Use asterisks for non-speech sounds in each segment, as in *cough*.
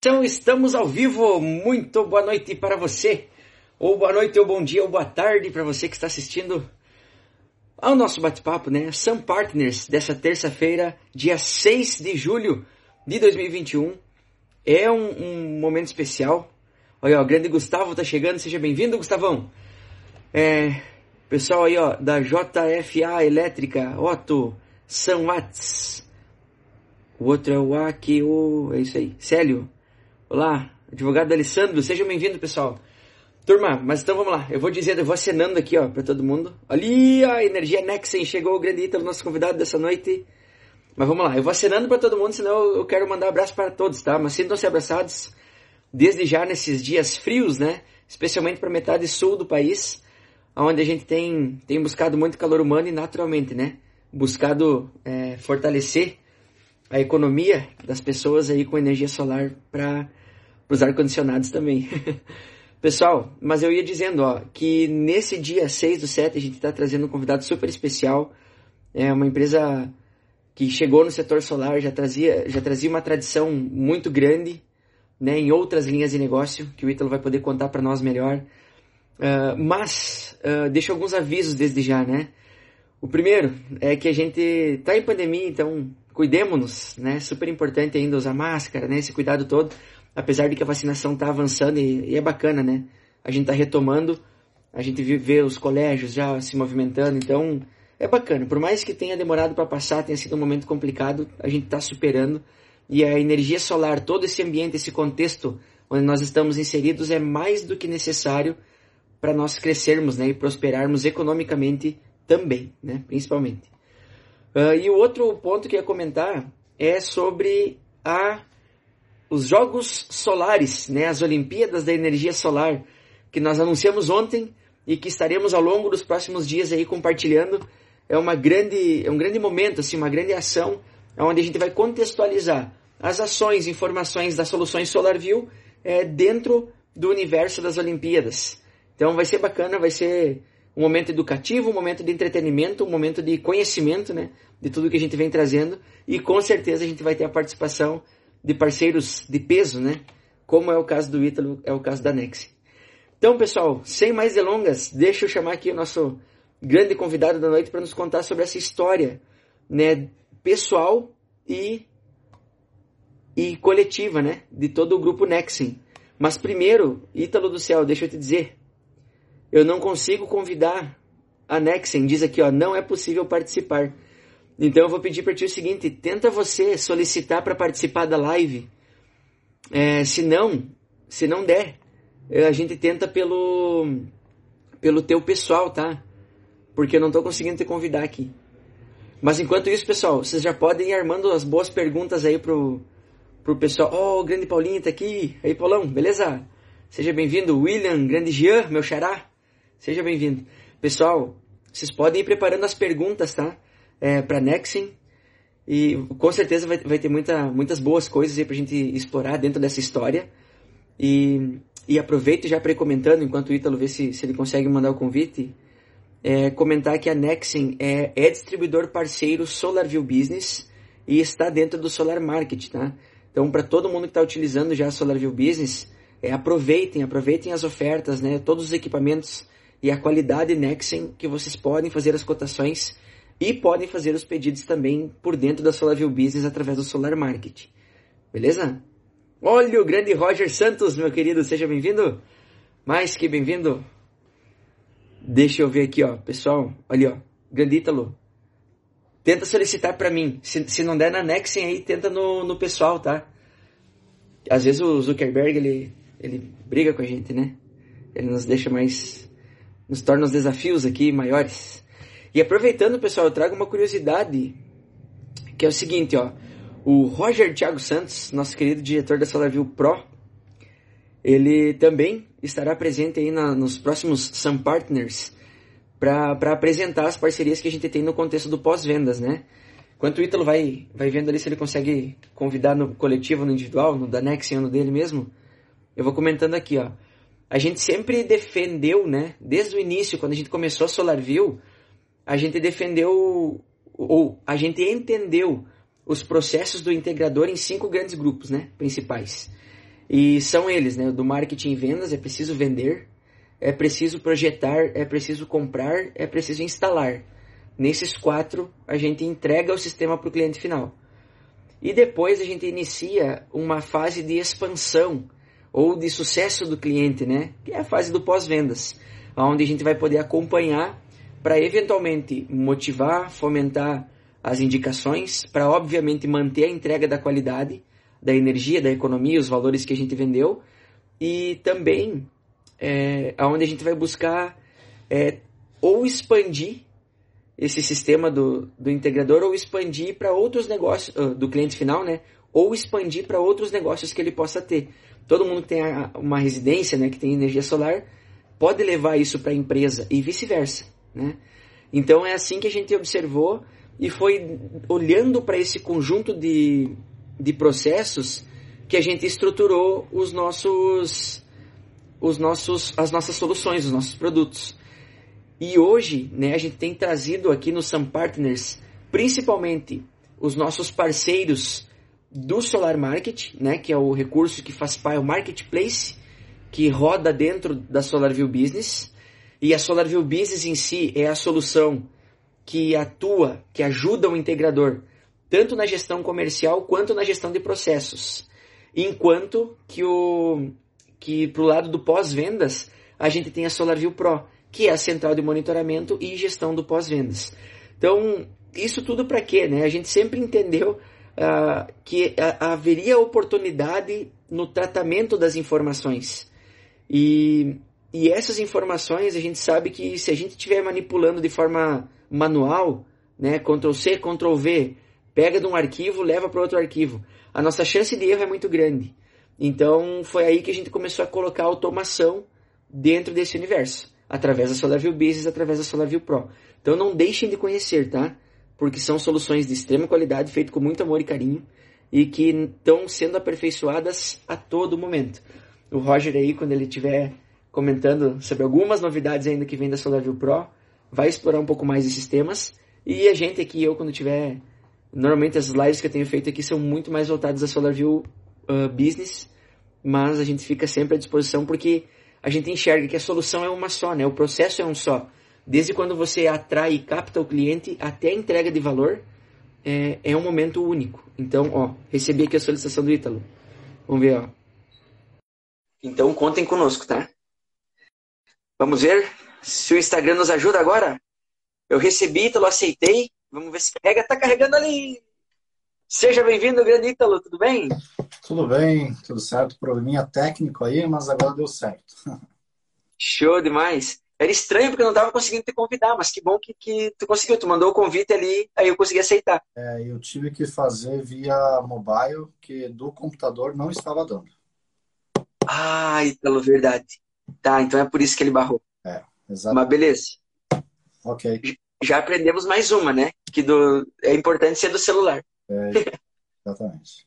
Então estamos ao vivo. Muito boa noite para você. Ou boa noite, ou bom dia, ou boa tarde para você que está assistindo ao nosso bate-papo, né? Sun Partners dessa terça-feira, dia 6 de julho de 2021. É um, um momento especial. Olha, o grande Gustavo tá chegando. Seja bem-vindo, Gustavão. É, pessoal aí, ó, da JFA Elétrica, Otto, São Watts. O outro é o AQO, é isso aí. Célio, Olá, advogado Alessandro, seja bem-vindo, pessoal. Turma, mas então vamos lá. Eu vou dizendo, eu vou acenando aqui, ó, para todo mundo. Ali, a energia Nexen chegou, o grande Ítalo, nosso convidado dessa noite. Mas vamos lá, eu vou acenando para todo mundo, senão eu quero mandar abraço para todos, tá? Mas sintam-se abraçados desde já nesses dias frios, né? Especialmente para metade sul do país, onde a gente tem, tem buscado muito calor humano e naturalmente, né? Buscado é, fortalecer a economia das pessoas aí com energia solar para os ar-condicionados também. *laughs* Pessoal, mas eu ia dizendo, ó, que nesse dia 6 do 7 a gente está trazendo um convidado super especial. É uma empresa que chegou no setor solar, já trazia, já trazia uma tradição muito grande né, em outras linhas de negócio, que o Ítalo vai poder contar para nós melhor. Uh, mas, uh, deixo alguns avisos desde já, né? O primeiro é que a gente está em pandemia, então cuidemos-nos, né? Super importante ainda usar máscara, né? Esse cuidado todo apesar de que a vacinação está avançando e, e, é bacana, né? A gente está retomando, a gente vê os colégios já se movimentando, então é bacana. Por mais que tenha demorado para passar, tenha sido um momento complicado, a gente está superando e a energia solar, todo esse ambiente, esse contexto onde nós estamos inseridos é mais do que necessário para nós crescermos, né, e prosperarmos economicamente também, né, principalmente. Uh, e o outro ponto que eu ia comentar é sobre a os Jogos Solares, né, as Olimpíadas da Energia Solar, que nós anunciamos ontem e que estaremos ao longo dos próximos dias aí compartilhando. É uma grande, é um grande momento, assim, uma grande ação, onde a gente vai contextualizar as ações, informações das soluções SolarView é, dentro do universo das Olimpíadas. Então vai ser bacana, vai ser um momento educativo, um momento de entretenimento, um momento de conhecimento, né, de tudo que a gente vem trazendo e com certeza a gente vai ter a participação de parceiros de peso, né? Como é o caso do Ítalo, é o caso da Nex. Então, pessoal, sem mais delongas, deixa eu chamar aqui o nosso grande convidado da noite para nos contar sobre essa história, né, pessoal e e coletiva, né, de todo o grupo Nexen. Mas primeiro, Ítalo do céu, deixa eu te dizer, eu não consigo convidar a Nexen, diz aqui, ó, não é possível participar. Então eu vou pedir para ti o seguinte: tenta você solicitar para participar da live. É, se não, se não der, é, a gente tenta pelo pelo teu pessoal, tá? Porque eu não estou conseguindo te convidar aqui. Mas enquanto isso, pessoal, vocês já podem ir armando as boas perguntas aí pro, pro pessoal. Oh, o grande Paulinho tá aqui. Aí, Paulão, beleza? Seja bem-vindo. William, grande Jean, meu xará. Seja bem-vindo. Pessoal, vocês podem ir preparando as perguntas, tá? É, para Nexen. E com certeza vai, vai ter muita, muitas boas coisas aí pra gente explorar dentro dessa história. E, e aproveito já para ir comentando, enquanto o Ítalo vê se, se ele consegue mandar o convite, é, comentar que a Nexen é, é distribuidor parceiro SolarView Business e está dentro do Solar Market, tá? Então, para todo mundo que está utilizando já a SolarView Business, é, aproveitem, aproveitem as ofertas, né? Todos os equipamentos e a qualidade Nexen que vocês podem fazer as cotações e podem fazer os pedidos também por dentro da SolarView Business através do Solar Market. Beleza? Olha o grande Roger Santos, meu querido, seja bem-vindo. Mais que bem-vindo. Deixa eu ver aqui, ó, pessoal. Olha, ó, grande Ítalo. Tenta solicitar para mim. Se, se não der na Nexen aí, tenta no, no pessoal, tá? Às vezes o Zuckerberg, ele, ele briga com a gente, né? Ele nos deixa mais... Nos torna os desafios aqui maiores. E aproveitando, pessoal, eu trago uma curiosidade, que é o seguinte, ó. O Roger Thiago Santos, nosso querido diretor da SolarView Pro, ele também estará presente aí na, nos próximos Sun Partners para apresentar as parcerias que a gente tem no contexto do pós-vendas, né? Enquanto o Ítalo vai, vai vendo ali se ele consegue convidar no coletivo, no individual, no da Nexion, no dele mesmo, eu vou comentando aqui, ó. A gente sempre defendeu, né, desde o início, quando a gente começou a SolarView, a gente defendeu ou a gente entendeu os processos do integrador em cinco grandes grupos, né, principais. E são eles, né? Do marketing e vendas, é preciso vender, é preciso projetar, é preciso comprar, é preciso instalar. Nesses quatro, a gente entrega o sistema para o cliente final. E depois a gente inicia uma fase de expansão ou de sucesso do cliente, né? Que é a fase do pós-vendas, onde a gente vai poder acompanhar para eventualmente motivar, fomentar as indicações, para obviamente manter a entrega da qualidade, da energia, da economia, os valores que a gente vendeu, e também é, onde a gente vai buscar é, ou expandir esse sistema do, do integrador ou expandir para outros negócios, uh, do cliente final, né? Ou expandir para outros negócios que ele possa ter. Todo mundo que tem uma residência, né, que tem energia solar, pode levar isso para a empresa e vice-versa, né? Então é assim que a gente observou e foi olhando para esse conjunto de, de processos que a gente estruturou os nossos, os nossos, as nossas soluções, os nossos produtos. E hoje, né, a gente tem trazido aqui no Sun Partners, principalmente os nossos parceiros do Solar Market, né, que é o recurso que faz parte, o marketplace que roda dentro da SolarView Business. E a SolarView Business em si é a solução que atua, que ajuda o integrador, tanto na gestão comercial quanto na gestão de processos. Enquanto que o que pro lado do pós-vendas, a gente tem a SolarView Pro, que é a central de monitoramento e gestão do pós-vendas. Então, isso tudo para quê? Né? A gente sempre entendeu uh, que haveria oportunidade no tratamento das informações. E, e essas informações a gente sabe que se a gente estiver manipulando de forma manual, né, Ctrl C, Ctrl V, pega de um arquivo, leva para outro arquivo, a nossa chance de erro é muito grande. Então foi aí que a gente começou a colocar automação dentro desse universo através da SolarView Business, através da SolarView Pro. Então não deixem de conhecer, tá? Porque são soluções de extrema qualidade, feitas com muito amor e carinho, e que estão sendo aperfeiçoadas a todo momento. O Roger aí, quando ele estiver comentando sobre algumas novidades ainda que vem da SolarView Pro, vai explorar um pouco mais esses temas. E a gente aqui, eu quando tiver... Normalmente as lives que eu tenho feito aqui são muito mais voltadas a SolarView uh, Business, mas a gente fica sempre à disposição porque a gente enxerga que a solução é uma só, né? O processo é um só. Desde quando você atrai e capta o cliente até a entrega de valor, é, é um momento único. Então, ó, recebi aqui a solicitação do Ítalo. Vamos ver, ó. Então, contem conosco, tá? Vamos ver se o Instagram nos ajuda agora. Eu recebi, Ítalo, aceitei. Vamos ver se carrega. Tá carregando ali. Seja bem-vindo, grande Ítalo, tudo bem? Tudo bem, tudo certo. Probleminha técnico aí, mas agora deu certo. Show demais. Era estranho porque eu não estava conseguindo te convidar, mas que bom que, que tu conseguiu. Tu mandou o convite ali, aí eu consegui aceitar. É, eu tive que fazer via mobile, que do computador não estava dando. Ah, Ítalo, verdade. Tá, então é por isso que ele barrou. É, exato. Mas beleza. Ok. Já aprendemos mais uma, né? Que do... é importante ser do celular. É, *laughs* exatamente.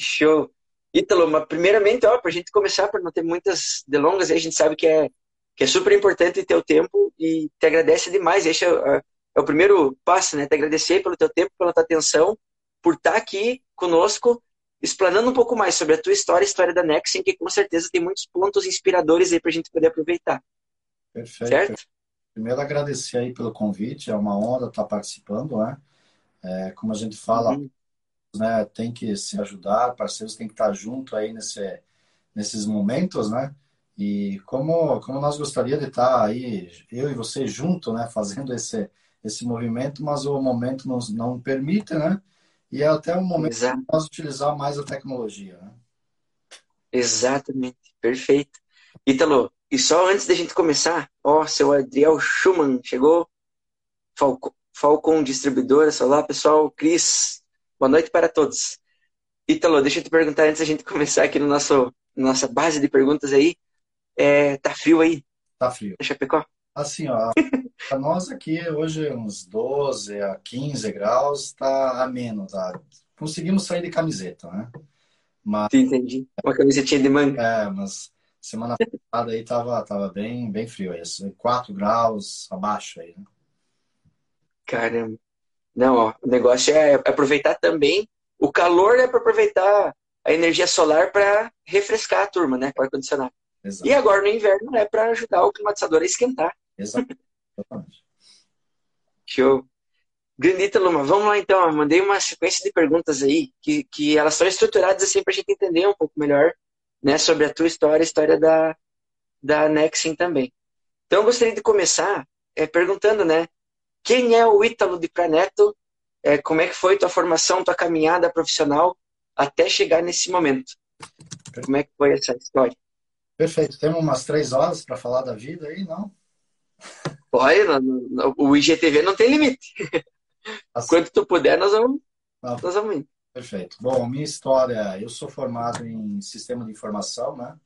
Show. Ítalo, mas primeiramente, ó, para a gente começar, para não ter muitas delongas, a gente sabe que é, que é super importante ter o tempo e te agradece demais. Esse é, é, é, o primeiro passo, né? Te agradecer pelo teu tempo, pela tua atenção, por estar tá aqui conosco, explanando um pouco mais sobre a tua história, a história da Nexen, que com certeza tem muitos pontos inspiradores aí para a gente poder aproveitar. Perfeito. Certo? Primeiro, agradecer aí pelo convite, é uma honra estar participando, né? É, como a gente fala, uhum. né, tem que se ajudar, parceiros têm que estar junto aí nesse, nesses momentos, né? E como, como nós gostaria de estar aí, eu e você junto, né, fazendo esse, esse movimento, mas o momento não permite, né? E é até um momento Exato. de nós utilizar mais a tecnologia, né? Exatamente, perfeito. Ítalo, e só antes da gente começar, ó, seu Adriel Schumann chegou, Falco, Falcon Distribuidora. Olá, pessoal. Cris, boa noite para todos. Ítalo, deixa eu te perguntar antes da gente *laughs* começar aqui no nosso nossa base de perguntas aí. É, tá frio aí? Tá frio. Deixa Chapecó? Assim, ó, para nós aqui hoje uns 12 a 15 graus, tá ameno, tá? Conseguimos sair de camiseta, né? Mas, Entendi. Uma camisetinha de manga. É, mas semana passada aí tava, tava bem, bem frio aí, 4 graus abaixo aí, né? Caramba. Não, ó, o negócio é aproveitar também. O calor é para aproveitar a energia solar para refrescar a turma, né? Com ar-condicionado. E agora no inverno é para ajudar o climatizador a esquentar. Exatamente. Show. Grandita Luma, vamos lá então. Eu mandei uma sequência de perguntas aí que, que elas são estruturadas assim para a gente entender um pouco melhor né, sobre a tua história, a história da, da Nexin também. Então eu gostaria de começar é, perguntando, né? Quem é o Ítalo de Praneto? É, como é que foi tua formação, tua caminhada profissional até chegar nesse momento? Como é que foi essa história? Perfeito. Temos umas três horas para falar da vida aí, não? Olha, o IGTV não tem limite. Assim. Quanto tu puder, nós vamos, nós vamos indo. Perfeito. Bom, minha história, eu sou formado em sistema de informação, né?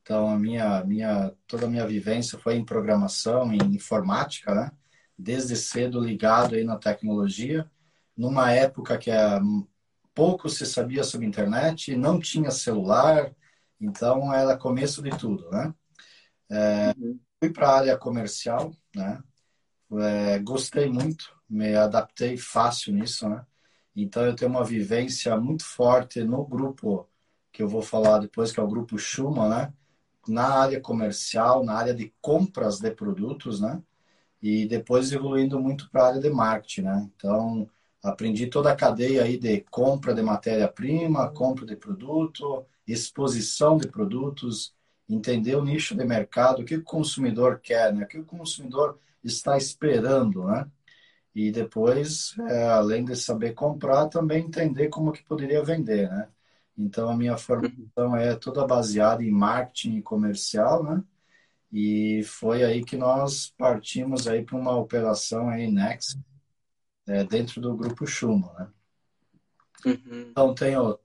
Então, a minha, minha, toda a minha vivência foi em programação, em informática, né? Desde cedo ligado aí na tecnologia. Numa época que é, pouco se sabia sobre internet, não tinha celular, então era começo de tudo, né? É, uhum. Fui para a área comercial, né? É, gostei muito, me adaptei fácil nisso, né? Então eu tenho uma vivência muito forte no grupo que eu vou falar depois, que é o grupo Schumann, né? Na área comercial, na área de compras de produtos, né? E depois evoluindo muito para a área de marketing, né? Então aprendi toda a cadeia aí de compra de matéria-prima, compra de produto, exposição de produtos, entender o nicho de mercado, o que o consumidor quer, né? o que o consumidor está esperando, né? E depois, é, além de saber comprar, também entender como que poderia vender, né? Então, a minha formação é toda baseada em marketing comercial, né? E foi aí que nós partimos aí para uma operação aí Next, é, dentro do grupo Schumann, né? Uhum. Então, tenho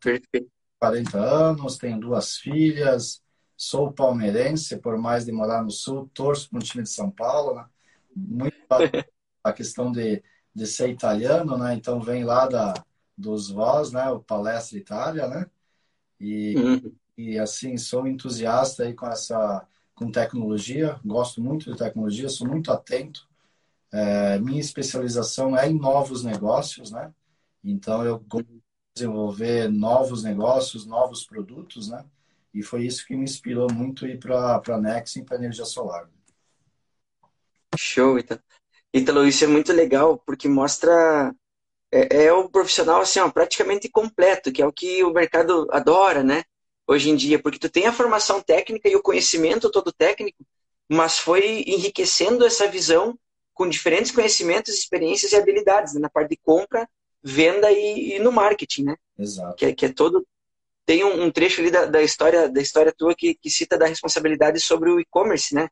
40 anos, tenho duas filhas, sou palmeirense, por mais de morar no Sul, torço para o time de São Paulo, né? Muito *laughs* a questão de, de ser italiano, né? Então, vem lá da, dos Vós, né? O Palestra Itália, né? E, uhum. e assim, sou entusiasta aí com essa com tecnologia, gosto muito de tecnologia, sou muito atento é, minha especialização é em novos negócios, né? Então eu desenvolver novos negócios, novos produtos, né? E foi isso que me inspirou muito ir para a Nexim, para energia solar. Show, Ítalo. Ítalo, isso é muito legal, porque mostra... É, é o profissional, assim, ó, praticamente completo, que é o que o mercado adora, né? Hoje em dia, porque tu tem a formação técnica e o conhecimento todo técnico, mas foi enriquecendo essa visão com diferentes conhecimentos, experiências e habilidades né? na parte de compra, venda e, e, no marketing, né? Exato. Que, é, que é todo tem um, um, trecho ali da, da, história da história tua que, que cita da responsabilidade sobre o e-commerce, né?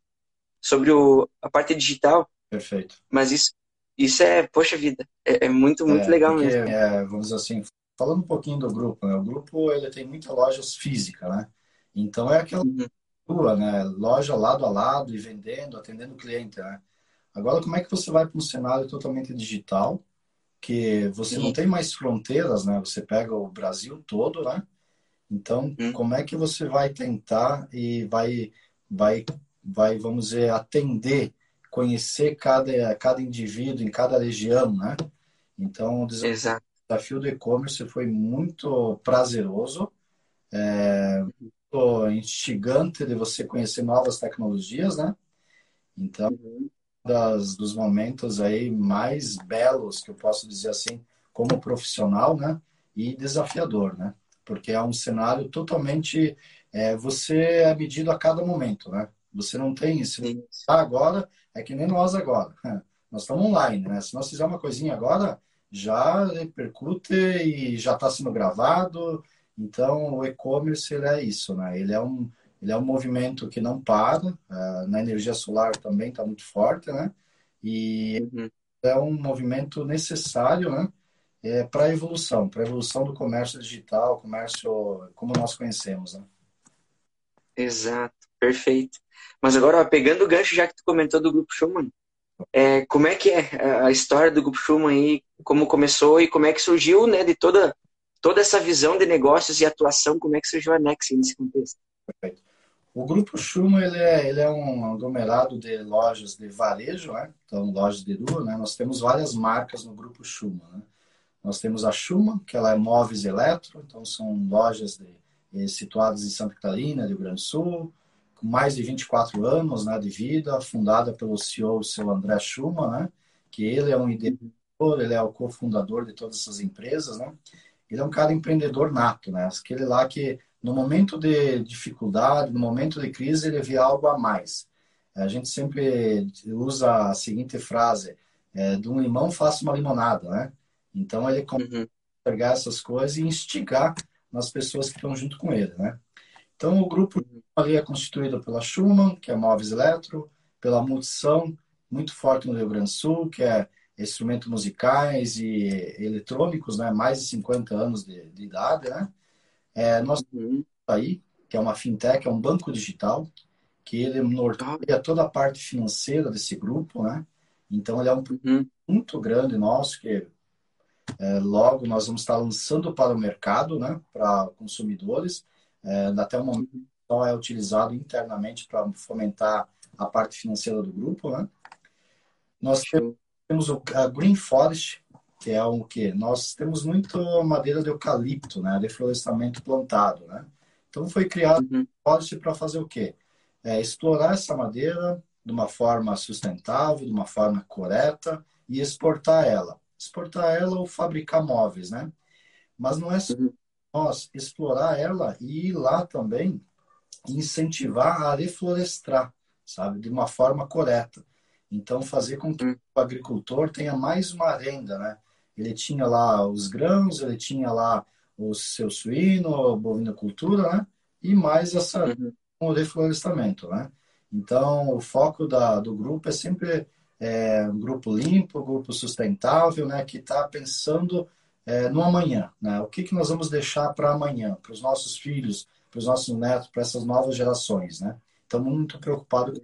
Sobre o, a parte digital. Perfeito. Mas isso isso é poxa vida, é, é muito muito é, legal porque, mesmo. É, vamos dizer assim, falando um pouquinho do grupo, né? O grupo ele tem muitas lojas físicas, né? Então é aquela uhum. rua, né? Loja lado a lado e vendendo, atendendo o cliente, né? Agora, como é que você vai para um cenário totalmente digital, que você Sim. não tem mais fronteiras, né? Você pega o Brasil todo, né? Então, hum. como é que você vai tentar e vai, vai, vai, vamos dizer, atender, conhecer cada, cada indivíduo em cada região, né? Então, o desafio, do e-commerce foi muito prazeroso, é, muito instigante de você conhecer novas tecnologias, né? Então, uhum das, dos momentos aí mais belos, que eu posso dizer assim, como profissional, né? E desafiador, né? Porque é um cenário totalmente... É, você é medido a cada momento, né? Você não tem isso. Ah, agora é que nem nós agora. *laughs* Nós estamos online, né? Se nós fizermos uma coisinha agora, já repercute e já está sendo gravado. Então, o e-commerce é isso, né? Ele é um ele é um movimento que não para, uh, na energia solar também está muito forte, né? E uhum. é um movimento necessário, né? É, para a evolução, para a evolução do comércio digital, comércio como nós conhecemos, né? Exato, perfeito. Mas agora, ó, pegando o gancho, já que tu comentou do Grupo Schumann, é, como é que é a história do Grupo Schumann aí, como começou e como é que surgiu, né, de toda, toda essa visão de negócios e atuação, como é que surgiu a Nex nesse contexto? Perfeito. O Grupo Schumann ele é, ele é um aglomerado de lojas de varejo, né? então lojas de rua. Né? Nós temos várias marcas no Grupo Schumann. Né? Nós temos a Schumann, que ela é móveis eletro, então são lojas de situadas em Santa Catarina, Rio Grande do Sul, com mais de 24 anos né, de vida, fundada pelo CEO, seu André Schumann, né, que ele é um idealizador, ele é o cofundador de todas essas empresas, né? Ele é um cara empreendedor nato, né? Aquele lá que no momento de dificuldade, no momento de crise, ele vê algo a mais. A gente sempre usa a seguinte frase: é, de um limão faça uma limonada, né? Então ele consegue uhum. pegar essas coisas e instigar nas pessoas que estão junto com ele, né? Então o grupo uhum. ali é constituído pela Schumann, que é Móveis Eletro, pela Multição, muito forte no Rio Grande do Sul, que é instrumentos musicais e eletrônicos, né? Mais de 50 anos de, de idade, né? É, nós uhum. aí, que é uma fintech, é um banco digital, que ele norteia toda a parte financeira desse grupo, né? Então ele é um uhum. muito grande nosso que é, logo nós vamos estar lançando para o mercado, né? Para consumidores. É, até o momento só é utilizado internamente para fomentar a parte financeira do grupo, né? Nós temos o a Green Forest, que é o que nós temos muito madeira de eucalipto, né? Deflorestamento plantado, né? Então foi criado uhum. Forest para fazer o quê? É, explorar essa madeira de uma forma sustentável, de uma forma correta e exportar ela. Exportar ela ou fabricar móveis, né? Mas não é só uhum. nós explorar ela e ir lá também incentivar a reflorestar, sabe? De uma forma correta. Então, fazer com que uhum. o agricultor tenha mais uma renda, né? Ele tinha lá os grãos, ele tinha lá o seu suíno, a bovinocultura, né? E mais essa uhum. o reflorestamento, né? Então, o foco da, do grupo é sempre é, um grupo limpo, um grupo sustentável, né? Que está pensando é, no amanhã, né? O que, que nós vamos deixar para amanhã, para os nossos filhos, para os nossos netos, para essas novas gerações, né? Estamos muito preocupados.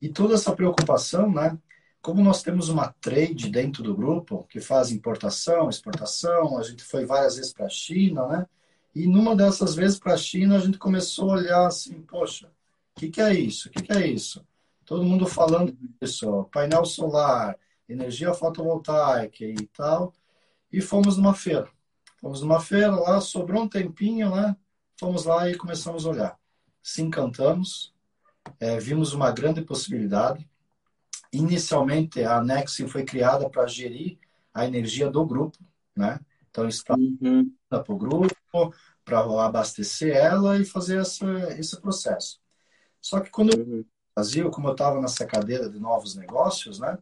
E toda essa preocupação, né? como nós temos uma trade dentro do grupo que faz importação, exportação, a gente foi várias vezes para a China, né? E numa dessas vezes para a China a gente começou a olhar assim, poxa, o que, que é isso? O que, que é isso? Todo mundo falando disso, painel solar, energia fotovoltaica e tal. E fomos numa feira. Fomos numa feira lá, sobrou um tempinho, né? Fomos lá e começamos a olhar. Se encantamos, é, vimos uma grande possibilidade Inicialmente, a Nexi foi criada para gerir a energia do grupo, né? Então, está uhum. para o grupo, para abastecer ela e fazer essa, esse processo. Só que quando uhum. eu Brasil, como eu estava nessa cadeira de novos negócios, né?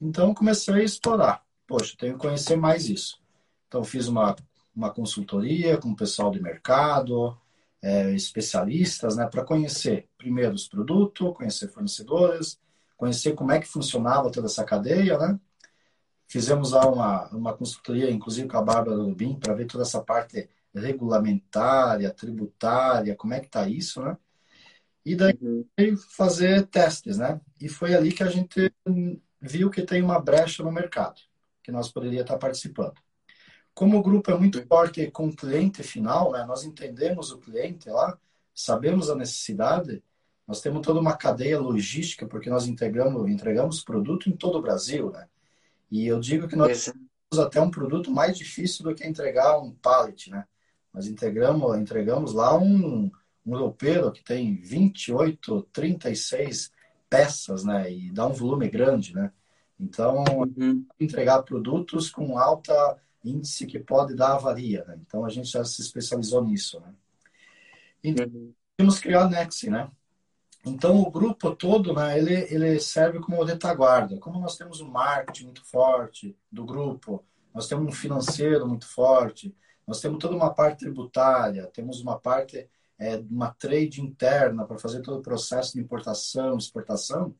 Então, comecei a explorar. Poxa, tenho que conhecer mais isso. Então, fiz uma, uma consultoria com o pessoal de mercado, é, especialistas, né? Para conhecer, primeiro, os produtos, conhecer fornecedores, conhecer como é que funcionava toda essa cadeia, né? Fizemos lá uma, uma consultoria, inclusive com a Bárbara Lubim, para ver toda essa parte regulamentária, tributária, como é que está isso, né? E daí uhum. fazer testes, né? E foi ali que a gente viu que tem uma brecha no mercado, que nós poderíamos estar participando. Como o grupo é muito forte com o cliente final, né? Nós entendemos o cliente lá, sabemos a necessidade, nós temos toda uma cadeia logística, porque nós entregamos, entregamos produto em todo o Brasil, né? E eu digo que nós temos até um produto mais difícil do que entregar um pallet, né? Nós entregamos, entregamos lá um, um roupeiro que tem 28, 36 peças, né? E dá um volume grande, né? Então, uhum. entregar produtos com alta índice que pode dar avaria, né? Então, a gente já se especializou nisso, né? Então, uhum. temos criar a Nexi, né? Então, o grupo todo, né, ele, ele serve como retaguarda. Como nós temos um marketing muito forte do grupo, nós temos um financeiro muito forte, nós temos toda uma parte tributária, temos uma parte, é, uma trade interna para fazer todo o processo de importação, exportação,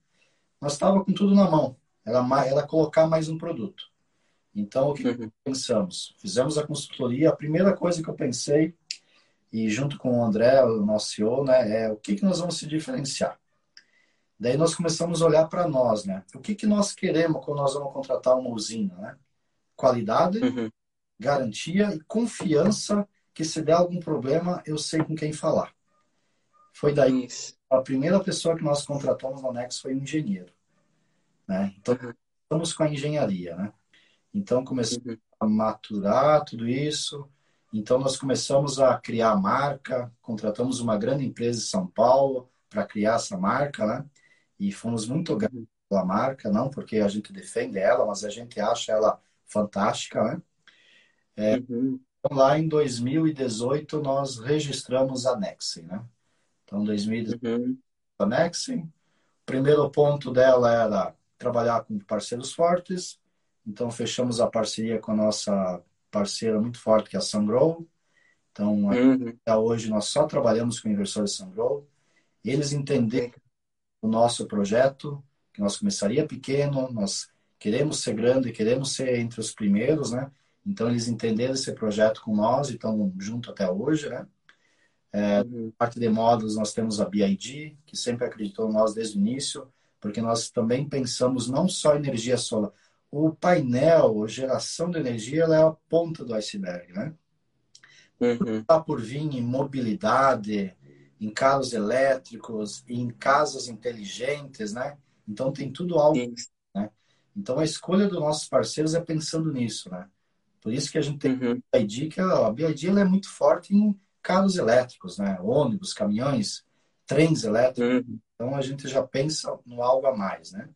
nós estava com tudo na mão. Era, era colocar mais um produto. Então, o que uhum. pensamos? Fizemos a consultoria. A primeira coisa que eu pensei e junto com o André, o nosso CEO, né, é o que, que nós vamos se diferenciar. Daí nós começamos a olhar para nós, né? O que, que nós queremos quando nós vamos contratar uma usina, né? Qualidade, uhum. garantia e confiança que se der algum problema, eu sei com quem falar. Foi daí Isso. a primeira pessoa que nós contratamos no Nex foi um engenheiro, né? Então, uhum. estamos com a engenharia, né? Então, começamos uhum. a maturar tudo isso, Então, nós começamos a criar a marca, contratamos uma grande empresa em São Paulo para criar essa marca, né? E fomos muito gratos pela marca, não porque a gente defende ela, mas a gente acha ela fantástica, né? É, uhum. Lá em 2018, nós registramos a Nexen, né? Então, 2018, uhum. a Nexen. O primeiro ponto dela era trabalhar com parceiros fortes. Então, fechamos a parceria com a nossa parceira muito forte, que é a Sungrow. Então, uhum. até hoje, nós só trabalhamos com inversores Sungrow. Eles entenderam o nosso projeto, que nós começaria pequeno, nós queremos ser grande, queremos ser entre os primeiros, né? Então, eles entenderam esse projeto com nós e estão junto até hoje, né? É, uhum. Parte de módulos, nós temos a BID, que sempre acreditou em nós desde o início, porque nós também pensamos não só energia solar. O painel, a geração de energia, ela é a ponta do iceberg, né? Uhum. Está por vir em mobilidade, em carros elétricos, em casas inteligentes, né? Então tem tudo algo, né? Então a escolha dos nossos parceiros é pensando nisso, né? Por isso que a gente tem uhum. a BID, que a BID é muito forte em carros elétricos, né? Ônibus, caminhões, trens elétricos. Uhum. Então a gente já pensa no algo a mais, né?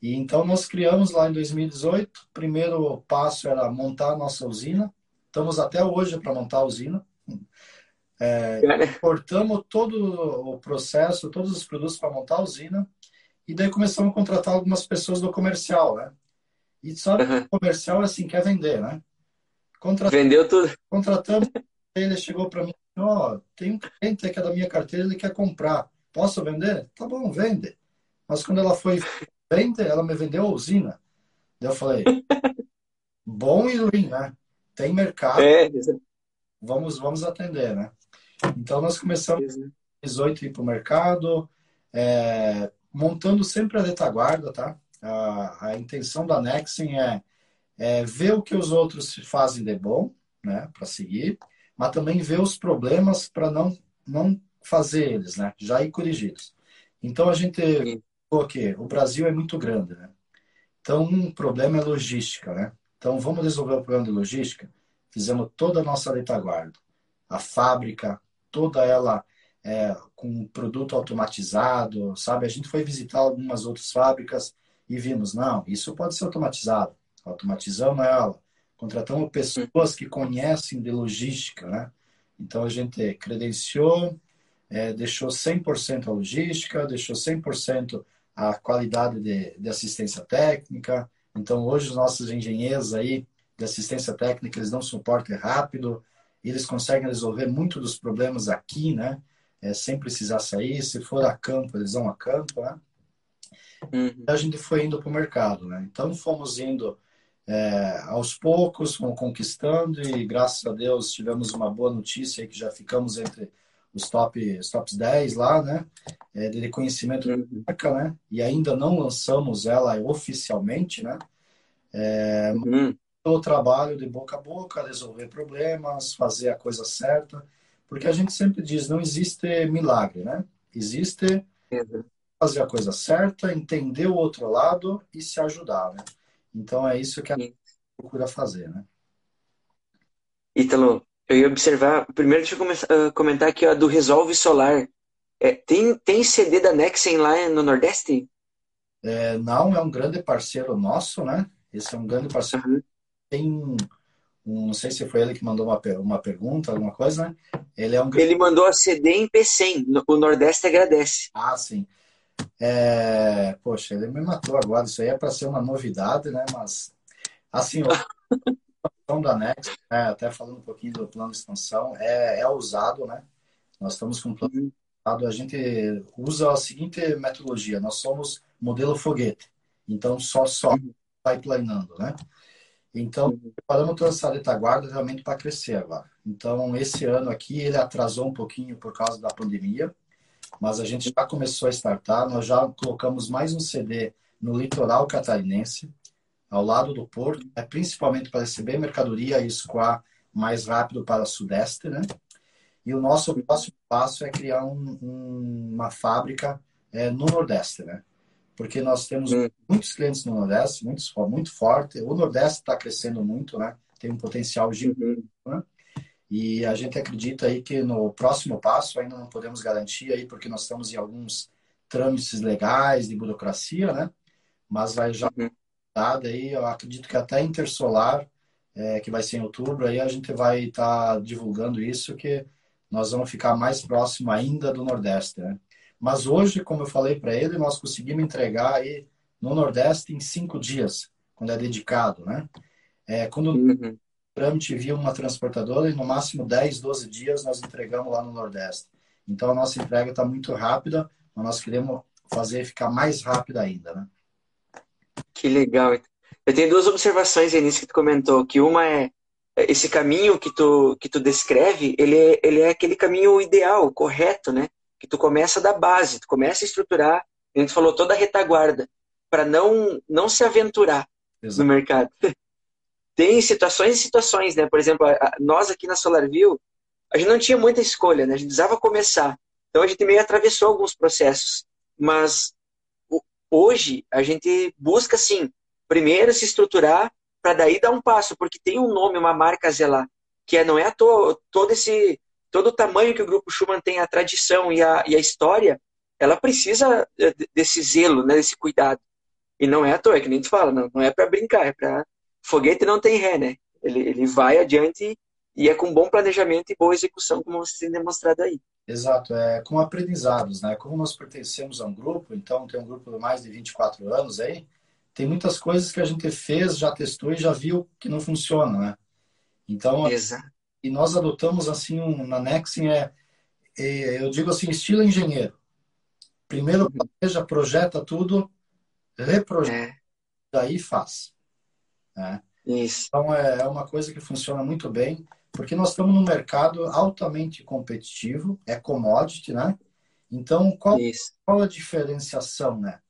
E então nós criamos lá em 2018. O primeiro passo era montar a nossa usina. Estamos até hoje para montar a usina. É, cortamos todo o processo, todos os produtos para montar a usina. E daí começamos a contratar algumas pessoas do comercial, né? E sabe uhum. comercial é assim, quer vender, né? Vendeu tudo. Contratamos, ele chegou para mim, ó, oh, tem um cliente que é da minha carteira, ele quer comprar. Posso vender? Tá bom, vende. Mas quando ela foi vender, ela me vendeu a usina. Daí eu falei, *laughs* bom e ruim, né? Tem mercado. É, vamos, vamos atender, né? Então nós começamos em 18 ir para o mercado, é, montando sempre a retaguarda, tá? A, a intenção da Nexen é, é, ver o que os outros fazem de bom, né, para seguir, mas também ver os problemas para não, não fazer eles, né, já ir corrigidos. Então a gente o que o Brasil é muito grande, né? Então um problema é logística, né? Então vamos resolver o problema de logística. Fizemos toda a nossa retaguarda, a fábrica, toda ela é, com produto automatizado, sabe? A gente foi visitar algumas outras fábricas e vimos, não, isso pode ser automatizado. Automatizamos ela, contratamos pessoas que conhecem de logística, né? Então a gente credenciou, é, deixou 100% a logística, deixou 100% a qualidade de, de, assistência técnica. Então hoje os nossos engenheiros aí de assistência técnica, eles dão suporte rápido, eles conseguem resolver muito dos problemas aqui, né? é, sem precisar sair. Se for a campo, eles vão a campo, né? Uhum. A gente foi indo para o mercado, né? Então fomos indo é, aos poucos, fomos conquistando e graças a Deus tivemos uma boa notícia aí que já ficamos entre os top os tops 10 lá, né? É, de reconhecimento uhum. da marca, né? E ainda não lançamos ela oficialmente, né? É, uhum. O trabalho de boca a boca, resolver problemas, fazer a coisa certa. Porque a gente sempre diz, não existe milagre, né? Existe fazer a coisa certa, entender o outro lado e se ajudar, né? Então é isso que a gente procura fazer, né? Ítalo, eu ia observar, primeiro deixa eu começar, uh, comentar aqui ó, do Resolve Solar. É, tem, tem CD da Nexen lá no Nordeste? É, não, é um grande parceiro nosso, né? Esse é um grande parceiro. Uhum. Tem um, não sei se foi ele que mandou uma, uma pergunta, alguma coisa, né? Ele é um Ele mandou a CD em P100, o Nordeste agradece. Ah, sim. É, poxa, ele me matou agora. Isso aí é para ser uma novidade, né? Mas, assim, a da Next, né? até falando um pouquinho do plano de expansão, é, é usado, né? Nós estamos com um plano uhum. a gente usa a seguinte metodologia: nós somos modelo foguete, então só só uhum. pipelinando, né? Então, uhum. preparamos toda essa retaguarda realmente para crescer agora. Então, esse ano aqui, ele atrasou um pouquinho por causa da pandemia, mas a gente já começou a startar. Nós já colocamos mais um CD no litoral catarinense, ao lado do porto, é principalmente para receber mercadoria e escoar mais rápido para o sudeste, né? E o nosso próximo passo é criar um, um, uma fábrica é, no nordeste, né? porque nós temos hum. muitos clientes no Nordeste, muitos, muito forte. O Nordeste está crescendo muito, né? Tem um potencial gigante, uhum. né? E a gente acredita aí que no próximo passo, ainda não podemos garantir aí, porque nós estamos em alguns trâmites legais de burocracia, né? Mas vai já uhum. dado aí, eu acredito que até Intersolar, é, que vai ser em outubro, aí a gente vai estar tá divulgando isso, que nós vamos ficar mais próximo ainda do Nordeste, né? Mas hoje, como eu falei para ele, nós conseguimos entregar aí no Nordeste em cinco dias, quando é dedicado, né? É, quando uhum. O trâmite via uma transportadora, no máximo 10, 12 dias nós entregamos lá no Nordeste. Então a nossa entrega está muito rápida, mas nós queremos fazer ficar mais rápida ainda, né? Que legal. Eu tenho duas observações aí nisso que tu comentou, que uma é esse caminho que tu, que tu descreve, ele é, ele é aquele caminho ideal, correto, né? Que tu começa da base, tu começa a estruturar, a gente falou toda a retaguarda, para não, não se aventurar Exato. no mercado. *laughs* Tem situações e situações, né? Por exemplo, nós aqui na SolarView, a gente não tinha muita escolha, né? A gente precisava começar. Então a gente meio atravessou alguns processos. Mas hoje a gente busca, sim, primeiro se estruturar para daí dar um passo, porque tem um nome, uma marca zelar, que é, não é à toa, todo esse todo o tamanho que o Grupo Schumann tem, a tradição e a, e a história, ela precisa eh, desse zelo, né, desse cuidado. E não é à toa, é que nem tu fala, não, não é para brincar, é para foguete não tem ré, né? Ele, ele vai adiante e é com bom planejamento e boa execução, como vocês têm demonstrado aí. Exato, é com aprendizados, né? Como nós pertencemos a um grupo, então tem um grupo de mais de 24 anos aí, tem muitas coisas que a gente fez, já testou e já viu que não funciona, né? Então, Exato. e nós adotamos assim um, na Nexin é, é, eu digo assim, estilo engenheiro. Primeiro uhum. planeja, projeta tudo, reprojeta, é. daí faz. Né? Isso. Então é, é uma coisa que funciona muito bem, porque nós estamos num mercado altamente competitivo, é commodity, né? Então qual, qual a diferenciação, né?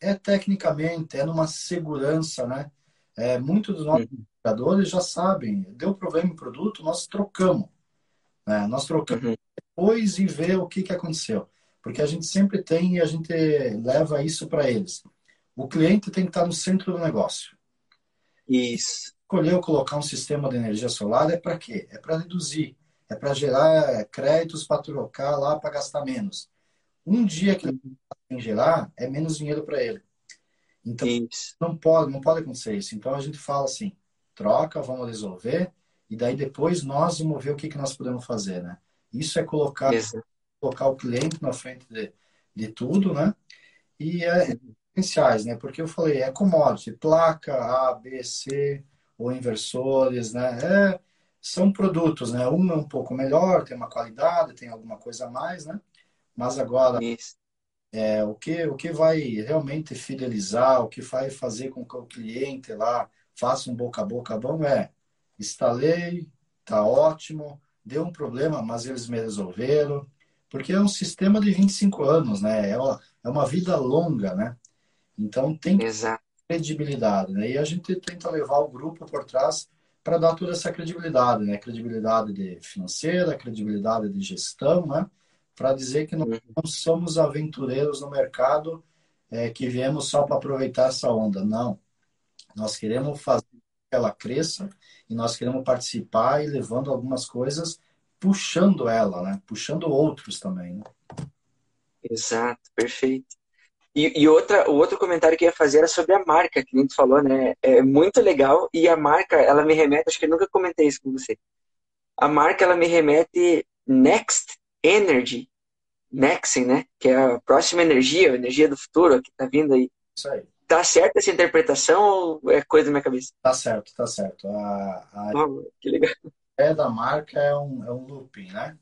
É tecnicamente, é numa segurança, né? É, Muitos dos nossos jogadores uhum. já sabem, deu problema em produto, nós trocamos. Né? Nós trocamos uhum. depois e vê o que, que aconteceu. Porque a gente sempre tem e a gente leva isso para eles. O cliente tem que estar no centro do negócio. Isso. Escolheu colocar um sistema de energia solar é para quê? É para reduzir, é para gerar créditos para trocar lá para gastar menos. Um dia que ele tem gerar, é menos dinheiro para ele. Então, isso. não pode, não pode acontecer isso. Então a gente fala assim, troca, vamos resolver, e daí depois nós vamos ver o que, que nós podemos fazer, né? Isso é colocar, colocar o cliente na frente de, de tudo, né? E é, diferenciais, né? Porque eu falei, é commodity, placa A, B, C, ou inversores, né? É, são produtos, né? Um é um pouco melhor, tem uma qualidade, tem alguma coisa a mais, né? Mas agora, é, o, que, o que vai realmente fidelizar, o que vai fazer com que o cliente lá faça um boca a boca bom é instalei, tá ótimo, deu um problema, mas eles me resolveram, porque é um sistema de 25 anos, né? É uma, é uma vida longa, né? Então tem Exato. credibilidade, né? E a gente tenta levar o grupo por trás para dar toda essa credibilidade, né? Credibilidade de financeira, credibilidade de gestão, né? Para dizer que nós uhum. não somos aventureiros no mercado é, que viemos só para aproveitar essa onda. Não. Nós queremos fazer que ela cresça e nós queremos participar e levando algumas coisas, puxando ela, né? Puxando outros também, né? Exato, perfeito. E, e, outra, o outro comentário que eu ia fazer era sobre a marca, que a gente falou, né? É muito legal e a marca, ela me remete, acho que eu nunca comentei isso com você. A marca, ela me remete Next Energy, Nexen, né? Que é a próxima energia, a energia do futuro que tá vindo aí. Isso aí. Tá certa essa interpretação ou é coisa da minha cabeça? Tá certo, tá certo. A, a... Oh, que legal. É da marca é um, é um looping, né?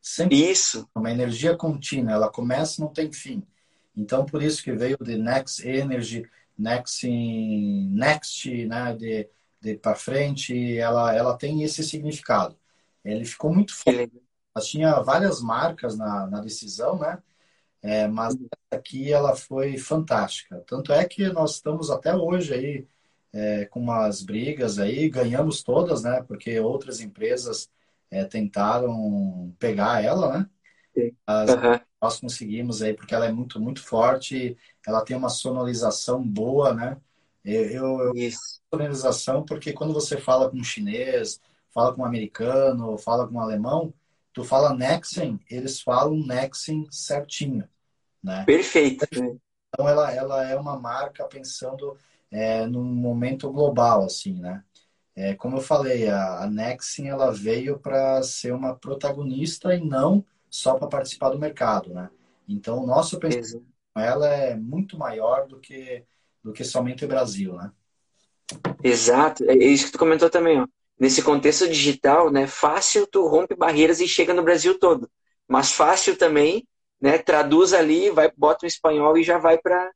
Sempre Isso. Uma energia contínua, ela começa e não tem fim. Então, por isso que veio de Next Energy, Next, Next né, de, de para frente, ela, ela tem esse significado. Ele ficou muito forte. Ela tinha várias marcas na, na decisão, né? É, mas aqui ela foi fantástica. Tanto é que nós estamos até hoje aí é, com umas brigas aí, ganhamos todas, né? Porque outras empresas é, tentaram pegar ela, né? As, uhum. Nós conseguimos aí, porque ela é muito, muito forte, ela tem uma sonorização boa, né? Eu, eu, Isso. sonorização porque quando você fala com um chinês, fala com um americano, fala com um alemão, tu fala Nexen, eles falam Nexen certinho, né? Perfeito. Então ela, ela é uma marca pensando é, num momento global, assim, né? É, como eu falei, a, a Nexen ela veio para ser uma protagonista e não só para participar do mercado, né? Então o nosso pensamento ela é muito maior do que do que somente o Brasil, né? Exato, é isso que tu comentou também, ó. Nesse contexto digital, né, fácil tu rompe barreiras e chega no Brasil todo. Mas fácil também, né, traduz ali, vai bota o espanhol e já vai para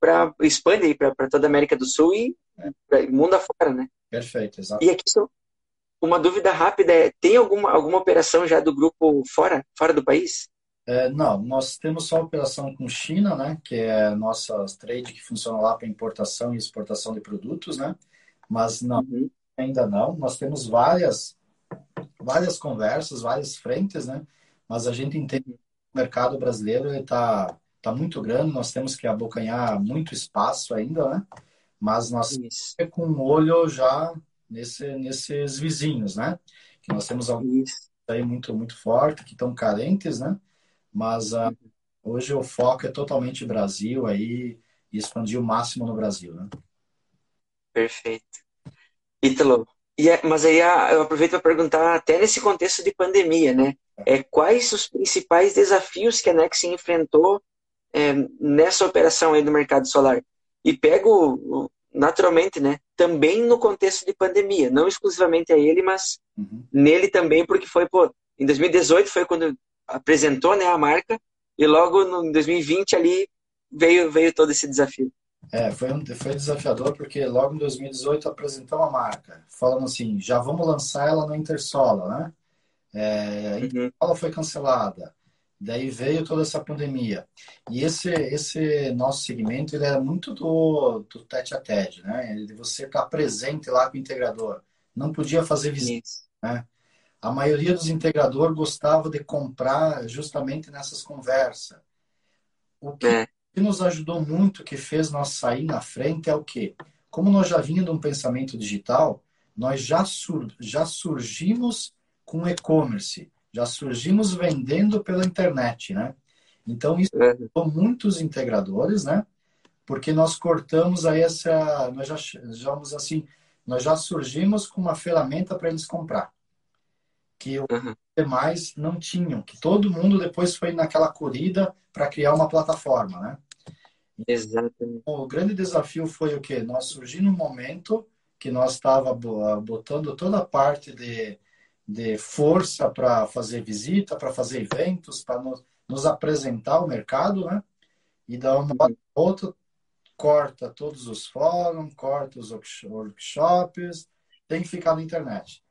para expande aí para toda a América do Sul e é. mundo afora, né? Perfeito, exato. E aqui uma dúvida rápida é, tem alguma alguma operação já do grupo fora fora do país? É, não, nós temos só operação com China, né, que é a nossa trade que funciona lá para importação e exportação de produtos, né, mas não, uhum. ainda não. Nós temos várias, várias conversas, várias frentes, né, mas a gente entende que o mercado brasileiro está tá muito grande, nós temos que abocanhar muito espaço ainda, né, mas nós Isso. com um olho já nesse, nesses vizinhos, né, que nós temos alguns aí muito, muito forte, que estão carentes, né, mas uh, hoje o foco é totalmente Brasil aí e expandir o máximo no Brasil, né? Perfeito. Ítalo, é, mas aí ah, eu aproveito para perguntar, até nesse contexto de pandemia, né? É, quais os principais desafios que a Nex enfrentou é, nessa operação aí do mercado solar? E pego naturalmente, né? Também no contexto de pandemia, não exclusivamente a ele, mas uhum. nele também, porque foi, pô, em 2018 foi quando apresentou né, a marca e logo no 2020 ali veio, veio todo esse desafio. É, foi, um, foi desafiador porque logo em 2018 apresentou a marca, falando assim, já vamos lançar ela no Intersola, né? É, a Intersola uhum. foi cancelada, daí veio toda essa pandemia. E esse, esse nosso segmento, ele é muito do, do tete a tete, né? De você estar presente lá com o integrador. Não podia fazer visita, né? A maioria dos integradores gostava de comprar justamente nessas conversas. O que, é. nos ajudou muito, que fez nós sair na frente, é o quê? Como nós já vínhamos de um pensamento digital, nós já, sur já surgimos com e-commerce, já surgimos vendendo pela internet, né? Então, isso é. muitos integradores, né? Porque nós cortamos aí essa... Nós já, já, assim, nós já surgimos com uma ferramenta para eles comprar que os uhum. demais não tinham, que todo mundo depois foi naquela corrida para criar uma plataforma, né? Exatamente. O grande desafio foi o que nós surgimos no momento que nós estava botando toda a parte de, de força para fazer visita, para fazer eventos, para nos, nos, apresentar o mercado, né? E da uma uhum. outra corta todos os fóruns, corta os workshops, tem que ficar na internet.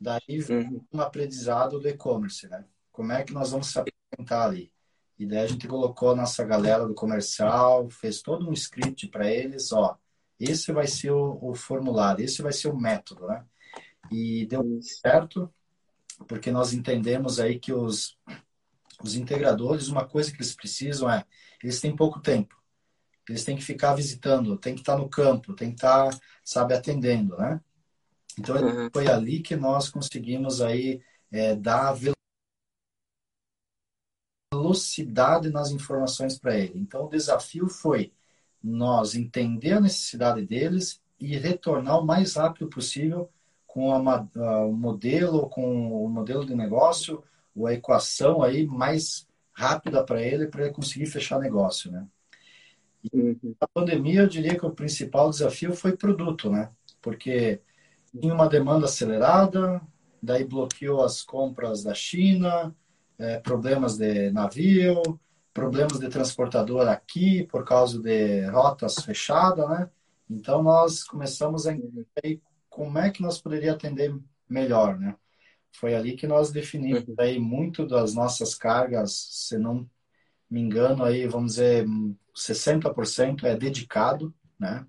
Daí vem uhum. um aprendizado do e-commerce, né? Como é que nós vamos se apresentar ali? E daí a gente colocou a nossa galera do comercial, fez todo um script para eles, ó, esse vai ser o, o, formulário, esse vai ser o método, né? E deu certo, porque nós entendemos aí que os, os integradores, uma coisa que eles precisam é, eles têm pouco tempo. Eles têm que ficar visitando, tem que estar no campo, tem que estar, sabe, atendendo, né? Então uhum. foi ali que nós conseguimos aí é, dar velocidade nas informações para ele. Então o desafio foi nós entender a necessidade deles e retornar o mais rápido possível com a, a, o modelo, com o modelo de negócio, ou a equação aí mais rápida para ele, para ele conseguir fechar negócio, né? E uhum. a pandemia, eu diria que o principal desafio foi produto, né? Porque tinha uma demanda acelerada, daí bloqueou as compras da China, é, problemas de navio, problemas de transportador aqui por causa de rotas fechadas, né? Então nós começamos a como é que nós poderíamos atender melhor, né? Foi ali que nós definimos uhum. aí muito das nossas cargas, se não me engano aí, vamos dizer, 60% é dedicado, né?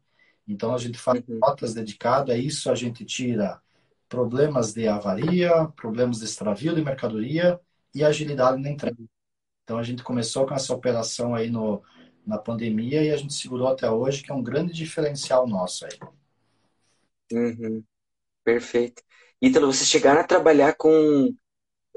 Então a gente faz uhum. notas dedicadas isso, a gente tira problemas de avaria, problemas de extravio de mercadoria e agilidade na entrega. Então a gente começou com essa operação aí no, na pandemia e a gente segurou até hoje, que é um grande diferencial nosso aí. Uhum. Perfeito. Ítalo, vocês chegaram a trabalhar com,